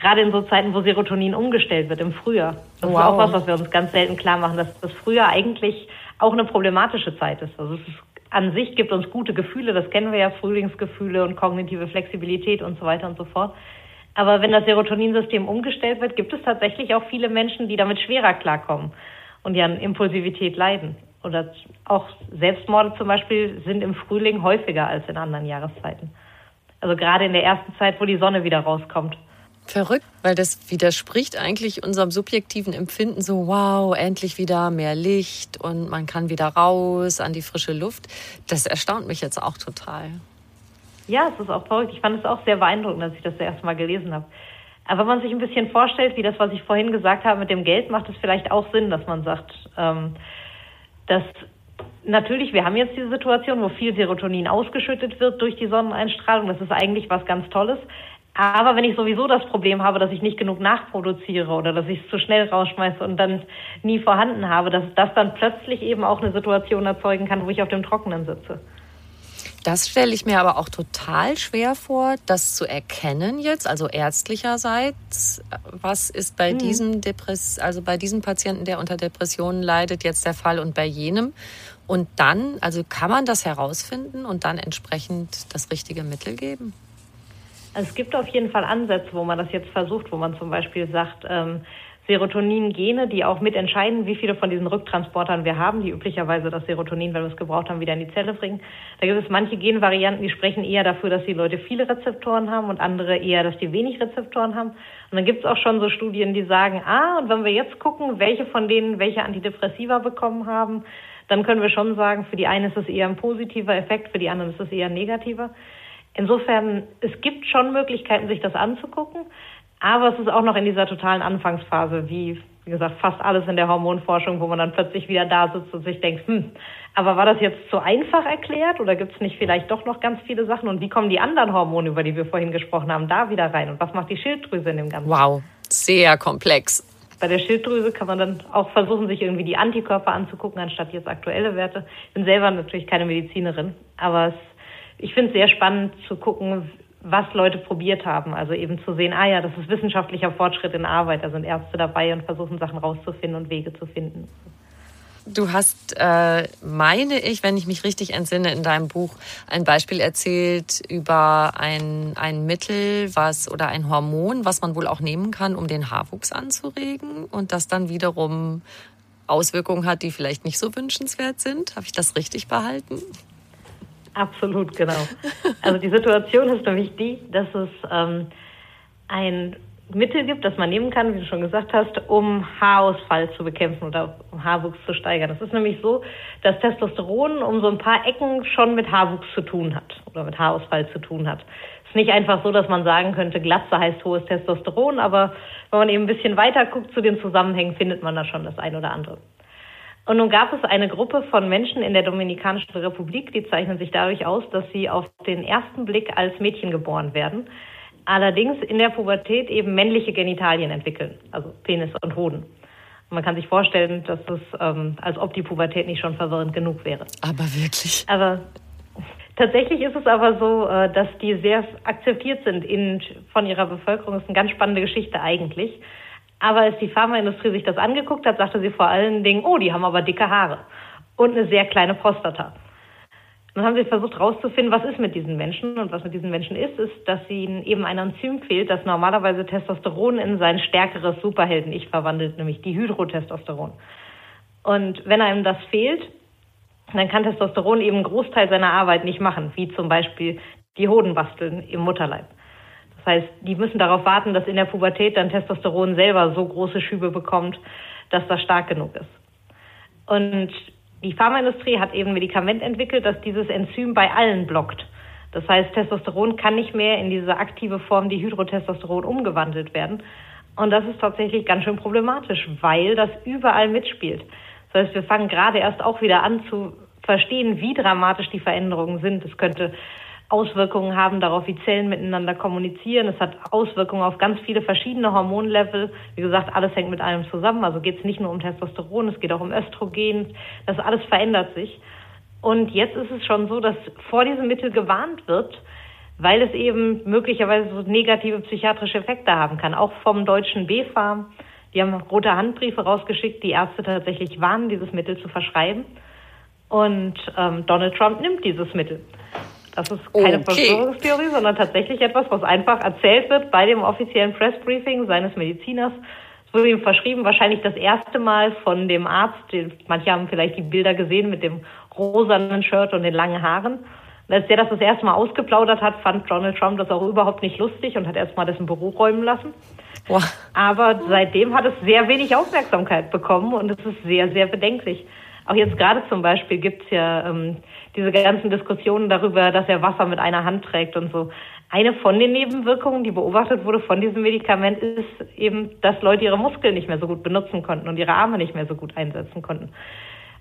Gerade in so Zeiten, wo Serotonin umgestellt wird im Frühjahr. Das wow. ist auch was, was wir uns ganz selten klar machen, dass das Frühjahr eigentlich auch eine problematische Zeit ist. Also es ist, an sich gibt uns gute Gefühle, das kennen wir ja, Frühlingsgefühle und kognitive Flexibilität und so weiter und so fort. Aber wenn das Serotoninsystem umgestellt wird, gibt es tatsächlich auch viele Menschen, die damit schwerer klarkommen und die an Impulsivität leiden. Oder auch Selbstmorde zum Beispiel sind im Frühling häufiger als in anderen Jahreszeiten. Also gerade in der ersten Zeit, wo die Sonne wieder rauskommt. Verrückt, weil das widerspricht eigentlich unserem subjektiven Empfinden so, wow, endlich wieder mehr Licht und man kann wieder raus an die frische Luft. Das erstaunt mich jetzt auch total. Ja, es ist auch verrückt. Ich fand es auch sehr beeindruckend, als ich das erste Mal gelesen habe. Aber wenn man sich ein bisschen vorstellt, wie das, was ich vorhin gesagt habe mit dem Geld, macht es vielleicht auch Sinn, dass man sagt, ähm, dass natürlich, wir haben jetzt diese Situation, wo viel Serotonin ausgeschüttet wird durch die Sonneneinstrahlung. Das ist eigentlich was ganz Tolles. Aber wenn ich sowieso das Problem habe, dass ich nicht genug nachproduziere oder dass ich es zu schnell rausschmeiße und dann nie vorhanden habe, dass das dann plötzlich eben auch eine Situation erzeugen kann, wo ich auf dem Trockenen sitze. Das stelle ich mir aber auch total schwer vor, das zu erkennen jetzt, also ärztlicherseits. Was ist bei mhm. diesem Depress also bei diesem Patienten, der unter Depressionen leidet, jetzt der Fall und bei jenem? Und dann, also kann man das herausfinden und dann entsprechend das richtige Mittel geben? Also es gibt auf jeden Fall Ansätze, wo man das jetzt versucht, wo man zum Beispiel sagt, ähm, Serotonin-Gene, die auch mitentscheiden, wie viele von diesen Rücktransportern wir haben, die üblicherweise das Serotonin, wenn wir es gebraucht haben, wieder in die Zelle bringen. Da gibt es manche Genvarianten, die sprechen eher dafür, dass die Leute viele Rezeptoren haben und andere eher, dass die wenig Rezeptoren haben. Und dann gibt es auch schon so Studien, die sagen, ah, und wenn wir jetzt gucken, welche von denen welche Antidepressiva bekommen haben, dann können wir schon sagen, für die eine ist es eher ein positiver Effekt, für die anderen ist es eher ein negativer. Insofern, es gibt schon Möglichkeiten, sich das anzugucken, aber es ist auch noch in dieser totalen Anfangsphase, wie, wie gesagt, fast alles in der Hormonforschung, wo man dann plötzlich wieder da sitzt und sich denkt, hm, aber war das jetzt zu einfach erklärt oder gibt es nicht vielleicht doch noch ganz viele Sachen? Und wie kommen die anderen Hormone, über die wir vorhin gesprochen haben, da wieder rein? Und was macht die Schilddrüse in dem Ganzen? Wow, sehr komplex. Bei der Schilddrüse kann man dann auch versuchen, sich irgendwie die Antikörper anzugucken, anstatt jetzt aktuelle Werte. Ich bin selber natürlich keine Medizinerin, aber es ich finde es sehr spannend zu gucken, was Leute probiert haben. Also eben zu sehen, ah ja, das ist wissenschaftlicher Fortschritt in Arbeit. Da sind Ärzte dabei und versuchen Sachen rauszufinden und Wege zu finden. Du hast, äh, meine ich, wenn ich mich richtig entsinne, in deinem Buch ein Beispiel erzählt über ein, ein Mittel, was oder ein Hormon, was man wohl auch nehmen kann, um den Haarwuchs anzuregen und das dann wiederum Auswirkungen hat, die vielleicht nicht so wünschenswert sind. Habe ich das richtig behalten? Absolut, genau. Also die Situation ist nämlich die, dass es ähm, ein Mittel gibt, das man nehmen kann, wie du schon gesagt hast, um Haarausfall zu bekämpfen oder um Haarwuchs zu steigern. Es ist nämlich so, dass Testosteron um so ein paar Ecken schon mit Haarwuchs zu tun hat oder mit Haarausfall zu tun hat. Es ist nicht einfach so, dass man sagen könnte, Glatze heißt hohes Testosteron, aber wenn man eben ein bisschen weiter guckt zu den Zusammenhängen, findet man da schon das ein oder andere. Und nun gab es eine Gruppe von Menschen in der Dominikanischen Republik, die zeichnen sich dadurch aus, dass sie auf den ersten Blick als Mädchen geboren werden allerdings in der Pubertät eben männliche Genitalien entwickeln, also Penis und Hoden. Man kann sich vorstellen, dass es, ähm, als ob die Pubertät nicht schon verwirrend genug wäre. Aber wirklich. Aber tatsächlich ist es aber so, äh, dass die sehr akzeptiert sind in, von ihrer Bevölkerung. Das ist eine ganz spannende Geschichte eigentlich. Aber als die Pharmaindustrie sich das angeguckt hat, sagte sie vor allen Dingen, oh, die haben aber dicke Haare und eine sehr kleine Prostata. Dann haben sie versucht herauszufinden, was ist mit diesen Menschen. Und was mit diesen Menschen ist, ist, dass ihnen eben ein Enzym fehlt, das normalerweise Testosteron in sein stärkeres Superhelden-Ich verwandelt, nämlich die Hydrotestosteron. Und wenn einem das fehlt, dann kann Testosteron eben einen Großteil seiner Arbeit nicht machen, wie zum Beispiel die Hoden basteln im Mutterleib. Das heißt, die müssen darauf warten, dass in der Pubertät dann Testosteron selber so große Schübe bekommt, dass das stark genug ist. Und die Pharmaindustrie hat eben ein Medikament entwickelt, das dieses Enzym bei allen blockt. Das heißt, Testosteron kann nicht mehr in diese aktive Form, die Hydrotestosteron, umgewandelt werden. Und das ist tatsächlich ganz schön problematisch, weil das überall mitspielt. Das heißt, wir fangen gerade erst auch wieder an zu verstehen, wie dramatisch die Veränderungen sind. Es könnte Auswirkungen haben darauf, wie Zellen miteinander kommunizieren. Es hat Auswirkungen auf ganz viele verschiedene Hormonlevel. Wie gesagt, alles hängt mit allem zusammen. Also geht es nicht nur um Testosteron, es geht auch um Östrogen. Das alles verändert sich. Und jetzt ist es schon so, dass vor diesem Mittel gewarnt wird, weil es eben möglicherweise so negative psychiatrische Effekte haben kann. Auch vom deutschen B-Farm. Die haben rote Handbriefe rausgeschickt, die Ärzte tatsächlich warnen, dieses Mittel zu verschreiben. Und ähm, Donald Trump nimmt dieses Mittel. Das ist keine okay. Verschwörungstheorie, sondern tatsächlich etwas, was einfach erzählt wird bei dem offiziellen Pressbriefing seines Mediziners. Es wurde ihm verschrieben, wahrscheinlich das erste Mal von dem Arzt. Manche haben vielleicht die Bilder gesehen mit dem rosanen Shirt und den langen Haaren. Und als der das das erste Mal ausgeplaudert hat, fand Donald Trump das auch überhaupt nicht lustig und hat erstmal dessen Büro räumen lassen. Boah. Aber seitdem hat es sehr wenig Aufmerksamkeit bekommen und es ist sehr, sehr bedenklich. Auch jetzt gerade zum Beispiel gibt es ja ähm, diese ganzen Diskussionen darüber, dass er Wasser mit einer Hand trägt und so. Eine von den Nebenwirkungen, die beobachtet wurde von diesem Medikament, ist eben, dass Leute ihre Muskeln nicht mehr so gut benutzen konnten und ihre Arme nicht mehr so gut einsetzen konnten.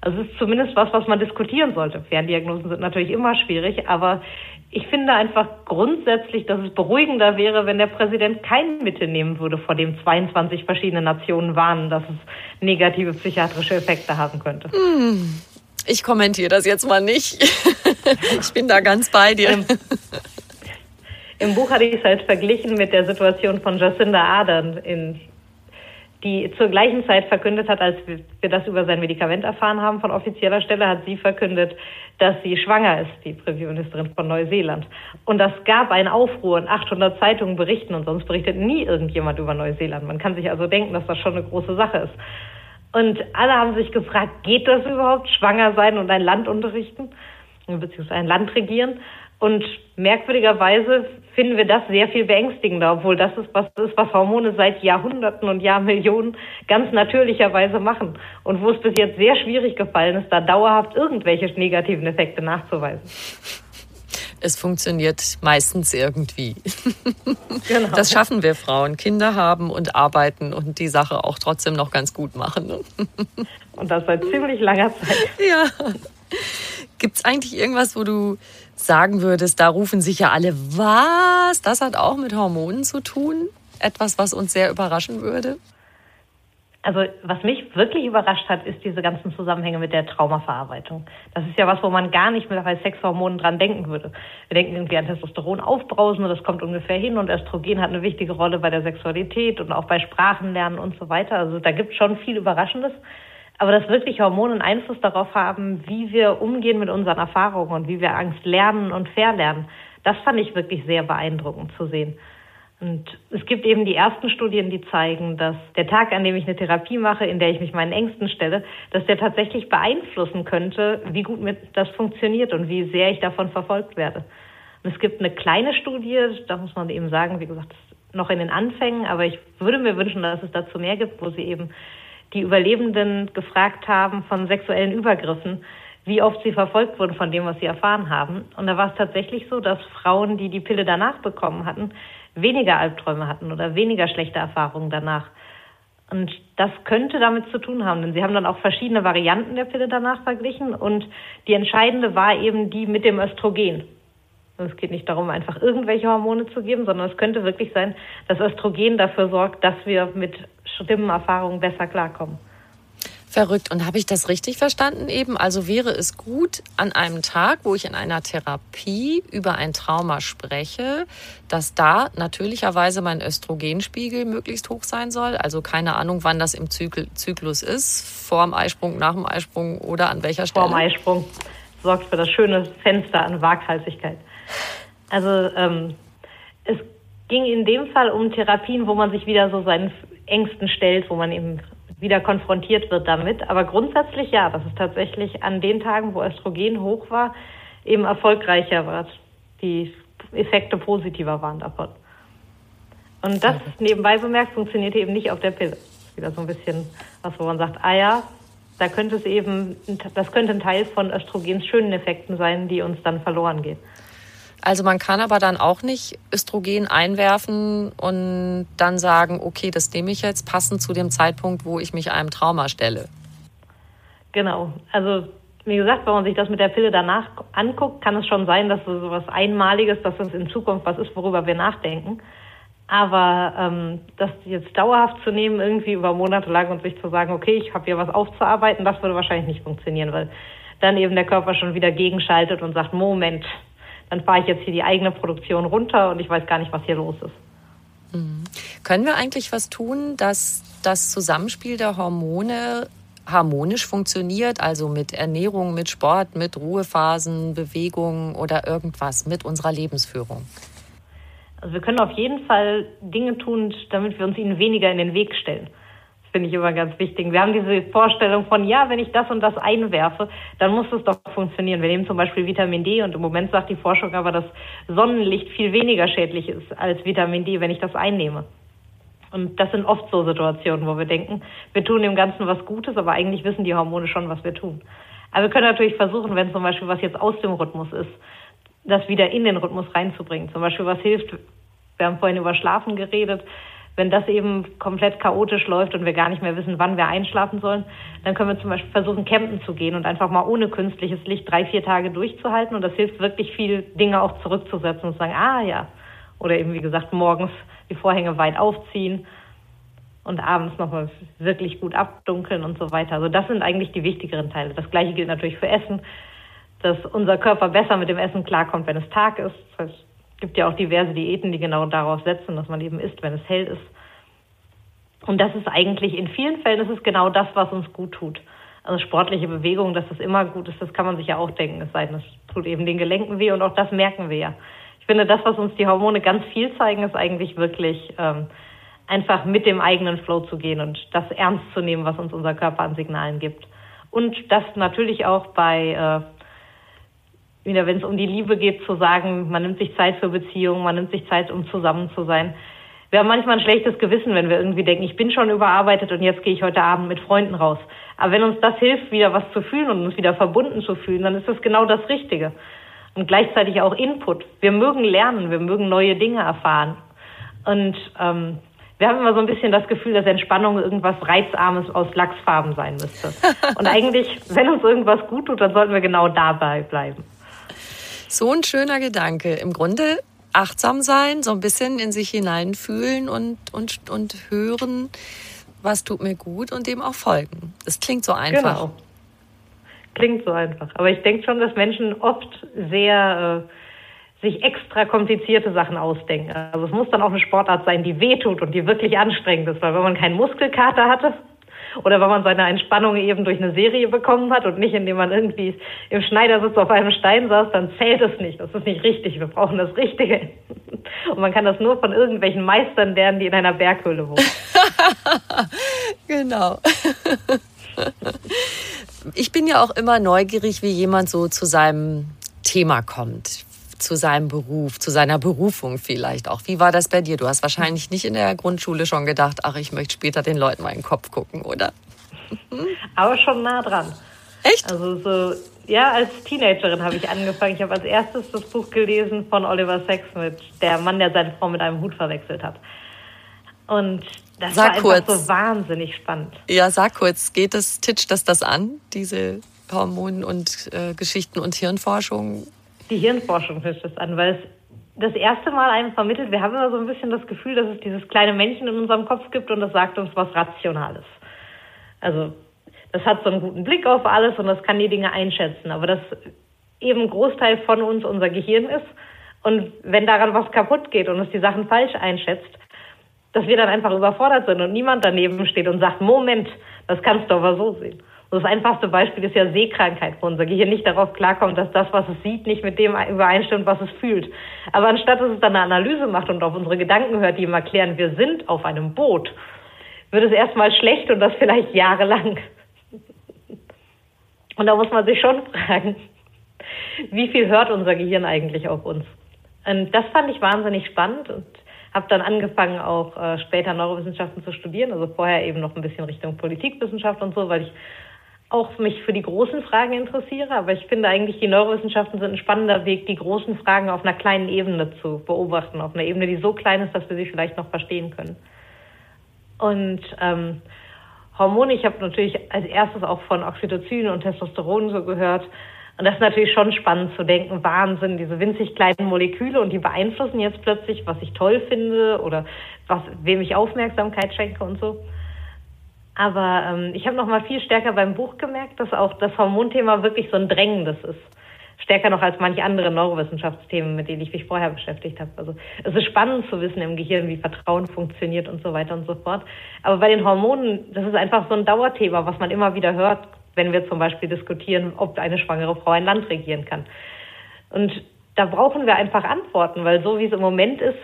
Also es ist zumindest was, was man diskutieren sollte. Ferndiagnosen sind natürlich immer schwierig, aber ich finde einfach grundsätzlich, dass es beruhigender wäre, wenn der Präsident kein Mittel nehmen würde, vor dem 22 verschiedene Nationen warnen, dass es negative psychiatrische Effekte haben könnte. Hm. Ich kommentiere das jetzt mal nicht. ich bin da ganz bei dir. Im, Im Buch hatte ich es halt verglichen mit der Situation von Jacinda Ardern in die zur gleichen Zeit verkündet hat, als wir das über sein Medikament erfahren haben von offizieller Stelle, hat sie verkündet, dass sie schwanger ist, die Premierministerin von Neuseeland. Und das gab einen Aufruhr und 800 Zeitungen berichten und sonst berichtet nie irgendjemand über Neuseeland. Man kann sich also denken, dass das schon eine große Sache ist. Und alle haben sich gefragt, geht das überhaupt, schwanger sein und ein Land unterrichten, beziehungsweise ein Land regieren? Und merkwürdigerweise finden wir das sehr viel beängstigender, obwohl das ist was ist, was Hormone seit Jahrhunderten und Jahrmillionen ganz natürlicherweise machen und wo es bis jetzt sehr schwierig gefallen ist, da dauerhaft irgendwelche negativen Effekte nachzuweisen. Es funktioniert meistens irgendwie. Genau. Das schaffen wir Frauen. Kinder haben und arbeiten und die Sache auch trotzdem noch ganz gut machen. Und das seit ziemlich langer Zeit. Ja. Gibt es eigentlich irgendwas, wo du sagen würdest, da rufen sich ja alle, was? Das hat auch mit Hormonen zu tun? Etwas, was uns sehr überraschen würde? Also was mich wirklich überrascht hat, ist diese ganzen Zusammenhänge mit der Traumaverarbeitung. Das ist ja was, wo man gar nicht mehr bei Sexhormonen dran denken würde. Wir denken irgendwie an Testosteron aufbrausen und das kommt ungefähr hin und Östrogen hat eine wichtige Rolle bei der Sexualität und auch bei Sprachenlernen und so weiter. Also da gibt es schon viel Überraschendes. Aber dass wirklich Hormone einen Einfluss darauf haben, wie wir umgehen mit unseren Erfahrungen und wie wir Angst lernen und verlernen, das fand ich wirklich sehr beeindruckend zu sehen. Und es gibt eben die ersten Studien, die zeigen, dass der Tag, an dem ich eine Therapie mache, in der ich mich meinen Ängsten stelle, dass der tatsächlich beeinflussen könnte, wie gut das funktioniert und wie sehr ich davon verfolgt werde. Und es gibt eine kleine Studie, da muss man eben sagen, wie gesagt, noch in den Anfängen, aber ich würde mir wünschen, dass es dazu mehr gibt, wo sie eben die Überlebenden gefragt haben von sexuellen Übergriffen, wie oft sie verfolgt wurden von dem, was sie erfahren haben. Und da war es tatsächlich so, dass Frauen, die die Pille danach bekommen hatten, weniger Albträume hatten oder weniger schlechte Erfahrungen danach. Und das könnte damit zu tun haben, denn sie haben dann auch verschiedene Varianten der Pille danach verglichen und die entscheidende war eben die mit dem Östrogen. Es geht nicht darum, einfach irgendwelche Hormone zu geben, sondern es könnte wirklich sein, dass Östrogen dafür sorgt, dass wir mit Stimmenerfahrungen besser klarkommen. Verrückt. Und habe ich das richtig verstanden eben? Also wäre es gut, an einem Tag, wo ich in einer Therapie über ein Trauma spreche, dass da natürlicherweise mein Östrogenspiegel möglichst hoch sein soll? Also keine Ahnung, wann das im Zyklus ist, vor dem Eisprung, nach dem Eisprung oder an welcher Stelle? Vor dem Eisprung sorgt für das schöne Fenster an Waghalsigkeit. Also ähm, es ging in dem Fall um Therapien, wo man sich wieder so seinen Ängsten stellt, wo man eben wieder konfrontiert wird damit. Aber grundsätzlich ja, dass es tatsächlich an den Tagen, wo Östrogen hoch war, eben erfolgreicher war. Die Effekte positiver waren davon. Und das nebenbei bemerkt funktioniert eben nicht auf der Pille. Wieder so ein bisschen was, wo man sagt, ah ja, da könnte es eben, das könnte ein Teil von Östrogens schönen Effekten sein, die uns dann verloren gehen. Also man kann aber dann auch nicht Östrogen einwerfen und dann sagen, okay, das nehme ich jetzt passend zu dem Zeitpunkt, wo ich mich einem Trauma stelle. Genau. Also wie gesagt, wenn man sich das mit der Pille danach anguckt, kann es schon sein, dass so was Einmaliges, dass es in Zukunft was ist, worüber wir nachdenken. Aber ähm, das jetzt dauerhaft zu nehmen, irgendwie über Monate lang und sich zu sagen, okay, ich habe hier was aufzuarbeiten, das würde wahrscheinlich nicht funktionieren, weil dann eben der Körper schon wieder gegenschaltet und sagt, Moment, dann fahre ich jetzt hier die eigene Produktion runter und ich weiß gar nicht, was hier los ist. Mhm. Können wir eigentlich was tun, dass das Zusammenspiel der Hormone harmonisch funktioniert, also mit Ernährung, mit Sport, mit Ruhephasen, Bewegung oder irgendwas mit unserer Lebensführung? Also wir können auf jeden Fall Dinge tun, damit wir uns ihnen weniger in den Weg stellen finde ich immer ganz wichtig. Wir haben diese Vorstellung von, ja, wenn ich das und das einwerfe, dann muss es doch funktionieren. Wir nehmen zum Beispiel Vitamin D und im Moment sagt die Forschung aber, dass Sonnenlicht viel weniger schädlich ist als Vitamin D, wenn ich das einnehme. Und das sind oft so Situationen, wo wir denken, wir tun dem Ganzen was Gutes, aber eigentlich wissen die Hormone schon, was wir tun. Aber wir können natürlich versuchen, wenn zum Beispiel was jetzt aus dem Rhythmus ist, das wieder in den Rhythmus reinzubringen. Zum Beispiel was hilft, wir haben vorhin über Schlafen geredet, wenn das eben komplett chaotisch läuft und wir gar nicht mehr wissen, wann wir einschlafen sollen, dann können wir zum Beispiel versuchen, campen zu gehen und einfach mal ohne künstliches Licht drei, vier Tage durchzuhalten. Und das hilft wirklich viel, Dinge auch zurückzusetzen und zu sagen, ah ja. Oder eben, wie gesagt, morgens die Vorhänge weit aufziehen und abends nochmal wirklich gut abdunkeln und so weiter. Also das sind eigentlich die wichtigeren Teile. Das gleiche gilt natürlich für Essen, dass unser Körper besser mit dem Essen klarkommt, wenn es Tag ist. Das heißt, gibt ja auch diverse Diäten, die genau darauf setzen, dass man eben isst, wenn es hell ist. Und das ist eigentlich in vielen Fällen ist es genau das, was uns gut tut. Also sportliche Bewegung, dass das immer gut ist, das kann man sich ja auch denken. Es sei denn, es tut eben den Gelenken weh und auch das merken wir ja. Ich finde, das, was uns die Hormone ganz viel zeigen, ist eigentlich wirklich ähm, einfach mit dem eigenen Flow zu gehen und das ernst zu nehmen, was uns unser Körper an Signalen gibt. Und das natürlich auch bei äh, wieder, wenn es um die Liebe geht, zu sagen, man nimmt sich Zeit für Beziehungen, man nimmt sich Zeit, um zusammen zu sein. Wir haben manchmal ein schlechtes Gewissen, wenn wir irgendwie denken, ich bin schon überarbeitet und jetzt gehe ich heute Abend mit Freunden raus. Aber wenn uns das hilft, wieder was zu fühlen und uns wieder verbunden zu fühlen, dann ist das genau das Richtige. Und gleichzeitig auch Input. Wir mögen lernen, wir mögen neue Dinge erfahren. Und ähm, wir haben immer so ein bisschen das Gefühl, dass Entspannung irgendwas Reizarmes aus Lachsfarben sein müsste. Und eigentlich, wenn uns irgendwas gut tut, dann sollten wir genau dabei bleiben. So ein schöner Gedanke. Im Grunde achtsam sein, so ein bisschen in sich hineinfühlen und, und, und hören, was tut mir gut und dem auch folgen. Das klingt so einfach. Genau. Klingt so einfach. Aber ich denke schon, dass Menschen oft sehr äh, sich extra komplizierte Sachen ausdenken. Also es muss dann auch eine Sportart sein, die wehtut und die wirklich anstrengend ist. Weil wenn man keinen Muskelkater hatte, oder weil man seine Entspannung eben durch eine Serie bekommen hat und nicht indem man irgendwie im Schneidersitz auf einem Stein saß, dann zählt es nicht. Das ist nicht richtig. Wir brauchen das Richtige. Und man kann das nur von irgendwelchen Meistern lernen, die in einer Berghöhle wohnen. genau. ich bin ja auch immer neugierig, wie jemand so zu seinem Thema kommt, zu seinem Beruf, zu seiner Berufung vielleicht auch. Wie war das bei dir? Du hast wahrscheinlich nicht in der Grundschule schon gedacht, ach, ich möchte später den Leuten mal in den Kopf gucken, oder? Aber schon nah dran. Echt? Also so, ja, als Teenagerin habe ich angefangen. Ich habe als erstes das Buch gelesen von Oliver Sacks mit Der Mann, der seine Frau mit einem Hut verwechselt hat. Und das sag war einfach kurz. so wahnsinnig spannend. Ja, sag kurz, geht das, titscht das das an, diese Hormonen und äh, Geschichten und Hirnforschung? Die Hirnforschung titscht das an, weil es das erste Mal einem vermittelt, wir haben immer so ein bisschen das Gefühl, dass es dieses kleine Männchen in unserem Kopf gibt und das sagt uns was Rationales. Also das hat so einen guten Blick auf alles und das kann die Dinge einschätzen. Aber das eben ein Großteil von uns unser Gehirn ist. Und wenn daran was kaputt geht und es die Sachen falsch einschätzt, dass wir dann einfach überfordert sind und niemand daneben steht und sagt, Moment, das kannst du aber so sehen. Das einfachste Beispiel ist ja Sehkrankheit, wo unser Gehirn nicht darauf klarkommt, dass das, was es sieht, nicht mit dem übereinstimmt, was es fühlt. Aber anstatt dass es dann eine Analyse macht und auf unsere Gedanken hört, die ihm erklären, wir sind auf einem Boot, wird es erstmal schlecht und das vielleicht jahrelang. Und da muss man sich schon fragen, wie viel hört unser Gehirn eigentlich auf uns? Und das fand ich wahnsinnig spannend und habe dann angefangen, auch äh, später Neurowissenschaften zu studieren, also vorher eben noch ein bisschen Richtung Politikwissenschaft und so, weil ich auch mich für die großen Fragen interessiere. Aber ich finde eigentlich, die Neurowissenschaften sind ein spannender Weg, die großen Fragen auf einer kleinen Ebene zu beobachten, auf einer Ebene, die so klein ist, dass wir sie vielleicht noch verstehen können. Und ähm, Hormone, ich habe natürlich als erstes auch von Oxytocin und Testosteron so gehört. Und das ist natürlich schon spannend zu denken, Wahnsinn, diese winzig kleinen Moleküle und die beeinflussen jetzt plötzlich, was ich toll finde oder was, wem ich Aufmerksamkeit schenke und so. Aber ähm, ich habe noch mal viel stärker beim Buch gemerkt, dass auch das Hormonthema wirklich so ein drängendes ist stärker noch als manche andere Neurowissenschaftsthemen, mit denen ich mich vorher beschäftigt habe. Also es ist spannend zu wissen im Gehirn, wie Vertrauen funktioniert und so weiter und so fort. Aber bei den Hormonen, das ist einfach so ein Dauerthema, was man immer wieder hört, wenn wir zum Beispiel diskutieren, ob eine schwangere Frau ein Land regieren kann. Und da brauchen wir einfach Antworten, weil so wie es im Moment ist,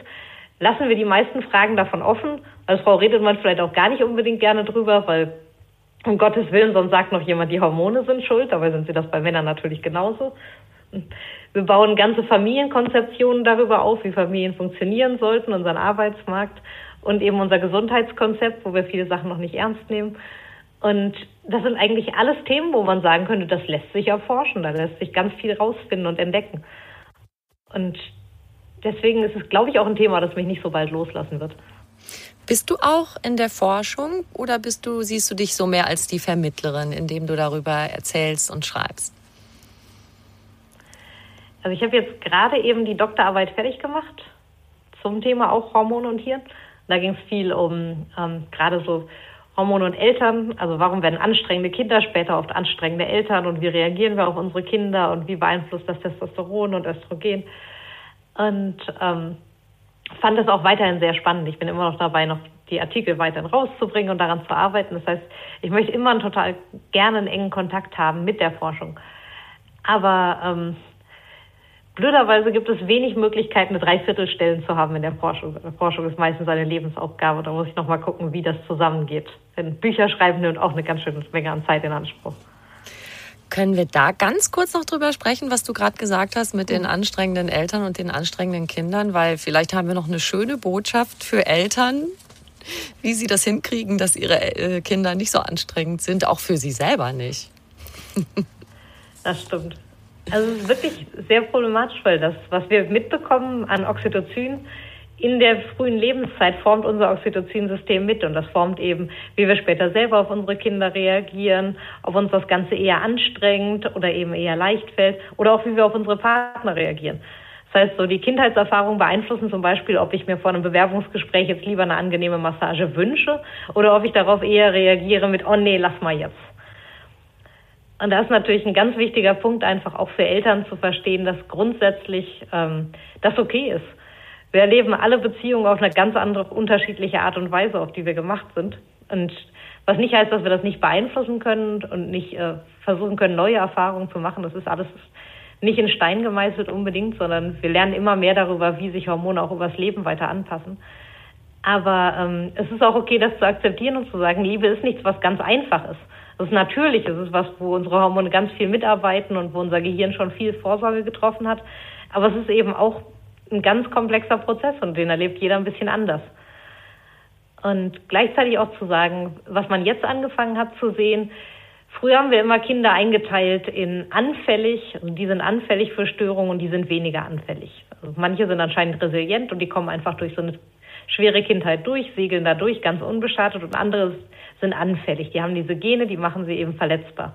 lassen wir die meisten Fragen davon offen. Als Frau redet man vielleicht auch gar nicht unbedingt gerne drüber, weil um Gottes Willen, sonst sagt noch jemand, die Hormone sind schuld, dabei sind sie das bei Männern natürlich genauso. Wir bauen ganze Familienkonzeptionen darüber auf, wie Familien funktionieren sollten, unseren Arbeitsmarkt und eben unser Gesundheitskonzept, wo wir viele Sachen noch nicht ernst nehmen. Und das sind eigentlich alles Themen, wo man sagen könnte, das lässt sich erforschen, da lässt sich ganz viel rausfinden und entdecken. Und deswegen ist es, glaube ich, auch ein Thema, das mich nicht so bald loslassen wird. Bist du auch in der Forschung oder bist du, siehst du dich so mehr als die Vermittlerin, indem du darüber erzählst und schreibst? Also ich habe jetzt gerade eben die Doktorarbeit fertig gemacht zum Thema auch Hormone und Hirn. Da ging es viel um ähm, gerade so Hormone und Eltern. Also warum werden anstrengende Kinder später oft anstrengende Eltern und wie reagieren wir auf unsere Kinder und wie beeinflusst das Testosteron und Östrogen. Und ähm, fand das auch weiterhin sehr spannend. Ich bin immer noch dabei, noch die Artikel weiterhin rauszubringen und daran zu arbeiten. Das heißt, ich möchte immer total gerne einen engen Kontakt haben mit der Forschung. Aber ähm, Blöderweise gibt es wenig Möglichkeiten, eine Dreiviertelstellen zu haben in der Forschung. Forschung ist meistens eine Lebensaufgabe. Da muss ich noch mal gucken, wie das zusammengeht. Denn Bücher schreiben nimmt auch eine ganz schöne Menge an Zeit in Anspruch. Können wir da ganz kurz noch drüber sprechen, was du gerade gesagt hast mit den anstrengenden Eltern und den anstrengenden Kindern? Weil vielleicht haben wir noch eine schöne Botschaft für Eltern, wie sie das hinkriegen, dass ihre äh, Kinder nicht so anstrengend sind, auch für sie selber nicht. Das stimmt. Also wirklich sehr problematisch, weil das, was wir mitbekommen an Oxytocin in der frühen Lebenszeit, formt unser Oxytocin-System mit und das formt eben, wie wir später selber auf unsere Kinder reagieren, ob uns das Ganze eher anstrengend oder eben eher leicht fällt oder auch wie wir auf unsere Partner reagieren. Das heißt, so die Kindheitserfahrungen beeinflussen zum Beispiel, ob ich mir vor einem Bewerbungsgespräch jetzt lieber eine angenehme Massage wünsche oder ob ich darauf eher reagiere mit, oh nee, lass mal jetzt. Und da ist natürlich ein ganz wichtiger Punkt, einfach auch für Eltern zu verstehen, dass grundsätzlich ähm, das okay ist. Wir erleben alle Beziehungen auf eine ganz andere, unterschiedliche Art und Weise, auf die wir gemacht sind. Und was nicht heißt, dass wir das nicht beeinflussen können und nicht äh, versuchen können, neue Erfahrungen zu machen. Das ist alles nicht in Stein gemeißelt unbedingt, sondern wir lernen immer mehr darüber, wie sich Hormone auch übers Leben weiter anpassen. Aber ähm, es ist auch okay, das zu akzeptieren und zu sagen, Liebe ist nichts, was ganz einfach ist. Das ist natürlich, es ist was, wo unsere Hormone ganz viel mitarbeiten und wo unser Gehirn schon viel Vorsorge getroffen hat. Aber es ist eben auch ein ganz komplexer Prozess und den erlebt jeder ein bisschen anders. Und gleichzeitig auch zu sagen, was man jetzt angefangen hat zu sehen, früher haben wir immer Kinder eingeteilt in anfällig, also die sind anfällig für Störungen und die sind weniger anfällig. Also manche sind anscheinend resilient und die kommen einfach durch so eine schwere Kindheit durch, segeln da durch, ganz unbeschadet und andere sind anfällig. Die haben diese Gene, die machen sie eben verletzbar.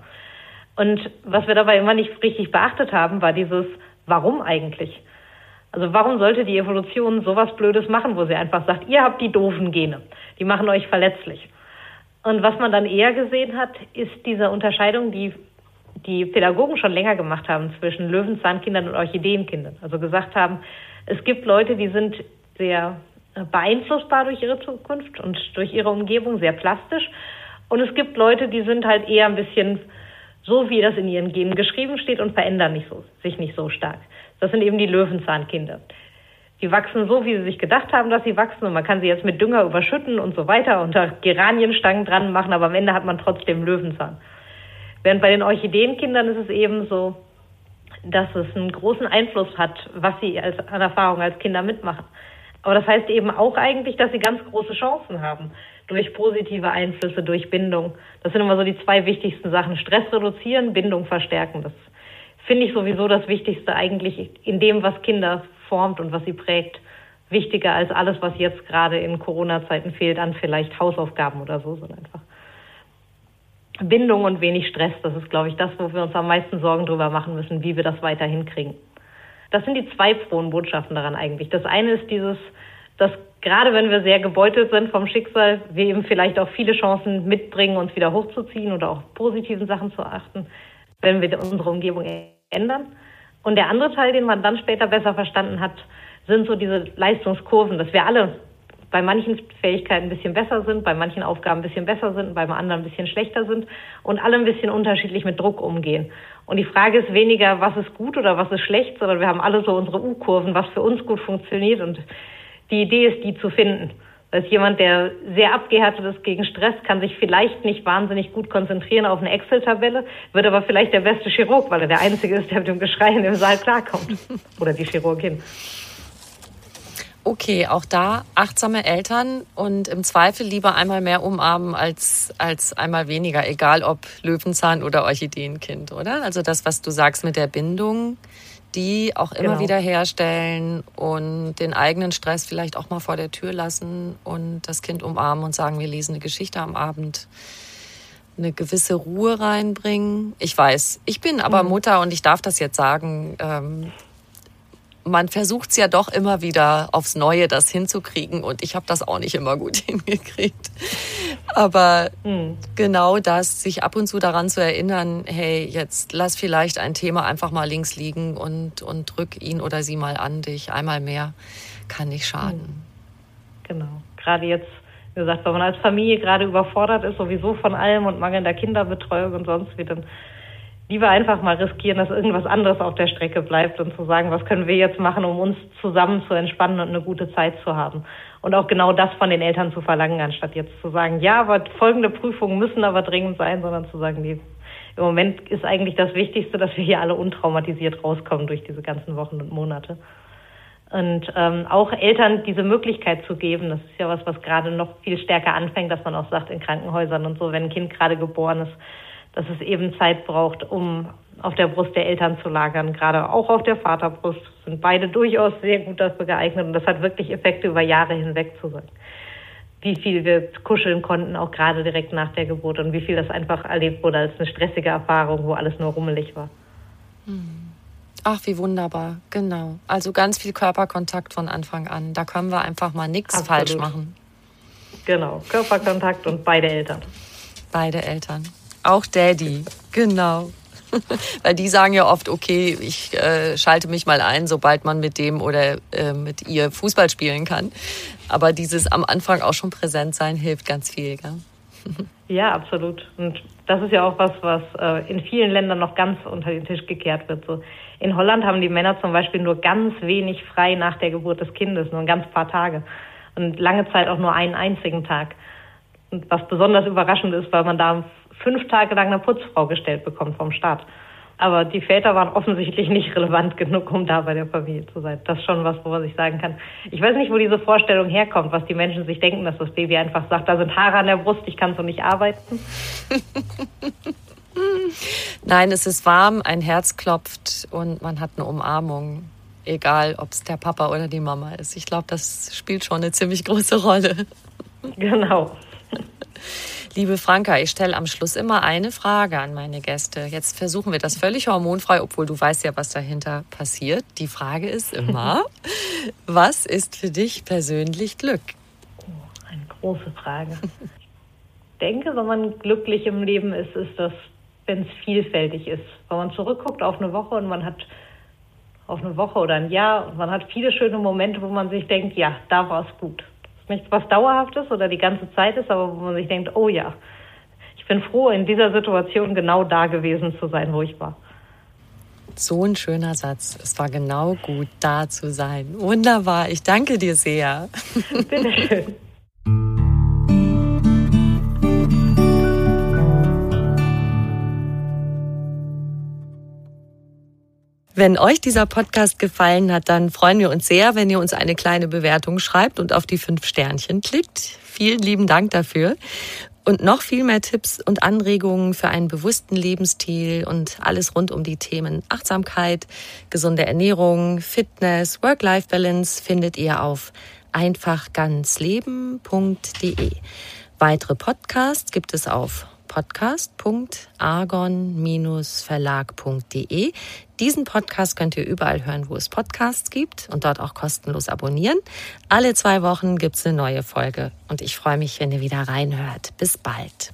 Und was wir dabei immer nicht richtig beachtet haben, war dieses Warum eigentlich? Also warum sollte die Evolution sowas Blödes machen, wo sie einfach sagt, ihr habt die doofen Gene, die machen euch verletzlich. Und was man dann eher gesehen hat, ist diese Unterscheidung, die die Pädagogen schon länger gemacht haben zwischen Löwenzahnkindern und Orchideenkindern. Also gesagt haben, es gibt Leute, die sind sehr beeinflussbar durch ihre Zukunft und durch ihre Umgebung, sehr plastisch. Und es gibt Leute, die sind halt eher ein bisschen so, wie das in ihren Genen geschrieben steht und verändern nicht so, sich nicht so stark. Das sind eben die Löwenzahnkinder. Die wachsen so, wie sie sich gedacht haben, dass sie wachsen und man kann sie jetzt mit Dünger überschütten und so weiter und da Geranienstangen dran machen, aber am Ende hat man trotzdem Löwenzahn. Während bei den Orchideenkindern ist es eben so, dass es einen großen Einfluss hat, was sie als, an Erfahrung als Kinder mitmachen. Aber das heißt eben auch eigentlich, dass sie ganz große Chancen haben durch positive Einflüsse, durch Bindung. Das sind immer so die zwei wichtigsten Sachen. Stress reduzieren, Bindung verstärken. Das finde ich sowieso das Wichtigste eigentlich in dem, was Kinder formt und was sie prägt. Wichtiger als alles, was jetzt gerade in Corona-Zeiten fehlt an vielleicht Hausaufgaben oder so, sondern einfach Bindung und wenig Stress. Das ist, glaube ich, das, wo wir uns am meisten Sorgen drüber machen müssen, wie wir das weiter hinkriegen. Das sind die zwei frohen Botschaften daran eigentlich. Das eine ist dieses, dass gerade wenn wir sehr gebeutelt sind vom Schicksal, wir eben vielleicht auch viele Chancen mitbringen, uns wieder hochzuziehen oder auch positiven Sachen zu achten, wenn wir unsere Umgebung ändern. Und der andere Teil, den man dann später besser verstanden hat, sind so diese Leistungskurven, dass wir alle bei manchen Fähigkeiten ein bisschen besser sind, bei manchen Aufgaben ein bisschen besser sind, bei anderen ein bisschen schlechter sind und alle ein bisschen unterschiedlich mit Druck umgehen. Und die Frage ist weniger, was ist gut oder was ist schlecht, sondern wir haben alle so unsere U-Kurven, was für uns gut funktioniert. Und die Idee ist, die zu finden. Als jemand, der sehr abgehärtet ist gegen Stress, kann sich vielleicht nicht wahnsinnig gut konzentrieren auf eine Excel-Tabelle, wird aber vielleicht der beste Chirurg, weil er der Einzige ist, der mit dem Geschrei in dem Saal klarkommt. Oder die Chirurgin. Okay, auch da achtsame Eltern und im Zweifel lieber einmal mehr umarmen als, als einmal weniger, egal ob Löwenzahn oder Orchideenkind, oder? Also das, was du sagst mit der Bindung, die auch immer genau. wieder herstellen und den eigenen Stress vielleicht auch mal vor der Tür lassen und das Kind umarmen und sagen, wir lesen eine Geschichte am Abend eine gewisse Ruhe reinbringen. Ich weiß, ich bin aber mhm. Mutter und ich darf das jetzt sagen. Ähm, man versucht es ja doch immer wieder aufs Neue, das hinzukriegen. Und ich habe das auch nicht immer gut hingekriegt. Aber mhm. genau das, sich ab und zu daran zu erinnern, hey, jetzt lass vielleicht ein Thema einfach mal links liegen und, und drück ihn oder sie mal an dich. Einmal mehr kann nicht schaden. Mhm. Genau. Gerade jetzt, wie gesagt, wenn man als Familie gerade überfordert ist, sowieso von allem und mangelnder Kinderbetreuung und sonst wie, dann lieber einfach mal riskieren, dass irgendwas anderes auf der Strecke bleibt und zu sagen, was können wir jetzt machen, um uns zusammen zu entspannen und eine gute Zeit zu haben. Und auch genau das von den Eltern zu verlangen, anstatt jetzt zu sagen, ja, aber folgende Prüfungen müssen aber dringend sein, sondern zu sagen, nee, im Moment ist eigentlich das Wichtigste, dass wir hier alle untraumatisiert rauskommen durch diese ganzen Wochen und Monate. Und ähm, auch Eltern diese Möglichkeit zu geben, das ist ja was, was gerade noch viel stärker anfängt, dass man auch sagt in Krankenhäusern und so, wenn ein Kind gerade geboren ist, dass es eben Zeit braucht, um auf der Brust der Eltern zu lagern. Gerade auch auf der Vaterbrust sind beide durchaus sehr gut dafür geeignet und das hat wirklich Effekte über Jahre hinweg zu sein. Wie viel wir kuscheln konnten, auch gerade direkt nach der Geburt und wie viel das einfach erlebt wurde als eine stressige Erfahrung, wo alles nur rummelig war. Hm. Ach, wie wunderbar, genau. Also ganz viel Körperkontakt von Anfang an. Da können wir einfach mal nichts falsch machen. Genau, Körperkontakt und beide Eltern. Beide Eltern. Auch Daddy, genau. Weil die sagen ja oft, okay, ich äh, schalte mich mal ein, sobald man mit dem oder äh, mit ihr Fußball spielen kann. Aber dieses am Anfang auch schon präsent sein hilft ganz viel. Gell? Ja, absolut. Und das ist ja auch was, was äh, in vielen Ländern noch ganz unter den Tisch gekehrt wird. So in Holland haben die Männer zum Beispiel nur ganz wenig frei nach der Geburt des Kindes, nur ein ganz paar Tage und lange Zeit auch nur einen einzigen Tag. Und was besonders überraschend ist, weil man da fünf Tage lang eine Putzfrau gestellt bekommt vom Staat. Aber die Väter waren offensichtlich nicht relevant genug, um da bei der Familie zu sein. Das ist schon was, wo ich sagen kann. Ich weiß nicht, wo diese Vorstellung herkommt, was die Menschen sich denken, dass das Baby einfach sagt, da sind Haare an der Brust, ich kann so nicht arbeiten. Nein, es ist warm, ein Herz klopft und man hat eine Umarmung. Egal, ob es der Papa oder die Mama ist. Ich glaube, das spielt schon eine ziemlich große Rolle. Genau. Liebe Franka, ich stelle am Schluss immer eine Frage an meine Gäste. Jetzt versuchen wir das völlig hormonfrei, obwohl du weißt ja, was dahinter passiert. Die Frage ist immer, was ist für dich persönlich Glück? Oh, eine große Frage. Ich denke, wenn man glücklich im Leben ist, ist das, wenn es vielfältig ist. Wenn man zurückguckt auf eine Woche und man hat auf eine Woche oder ein Jahr und man hat viele schöne Momente, wo man sich denkt, ja, da war es gut nichts, was dauerhaftes oder die ganze Zeit ist, aber wo man sich denkt, oh ja, ich bin froh, in dieser Situation genau da gewesen zu sein, wo ich war. So ein schöner Satz. Es war genau gut, da zu sein. Wunderbar. Ich danke dir sehr. Bitteschön. Wenn euch dieser Podcast gefallen hat, dann freuen wir uns sehr, wenn ihr uns eine kleine Bewertung schreibt und auf die fünf Sternchen klickt. Vielen lieben Dank dafür. Und noch viel mehr Tipps und Anregungen für einen bewussten Lebensstil und alles rund um die Themen Achtsamkeit, gesunde Ernährung, Fitness, Work-Life-Balance findet ihr auf einfachganzleben.de. Weitere Podcasts gibt es auf podcast.argon-verlag.de. Diesen Podcast könnt ihr überall hören, wo es Podcasts gibt und dort auch kostenlos abonnieren. Alle zwei Wochen gibt es eine neue Folge und ich freue mich, wenn ihr wieder reinhört. Bis bald.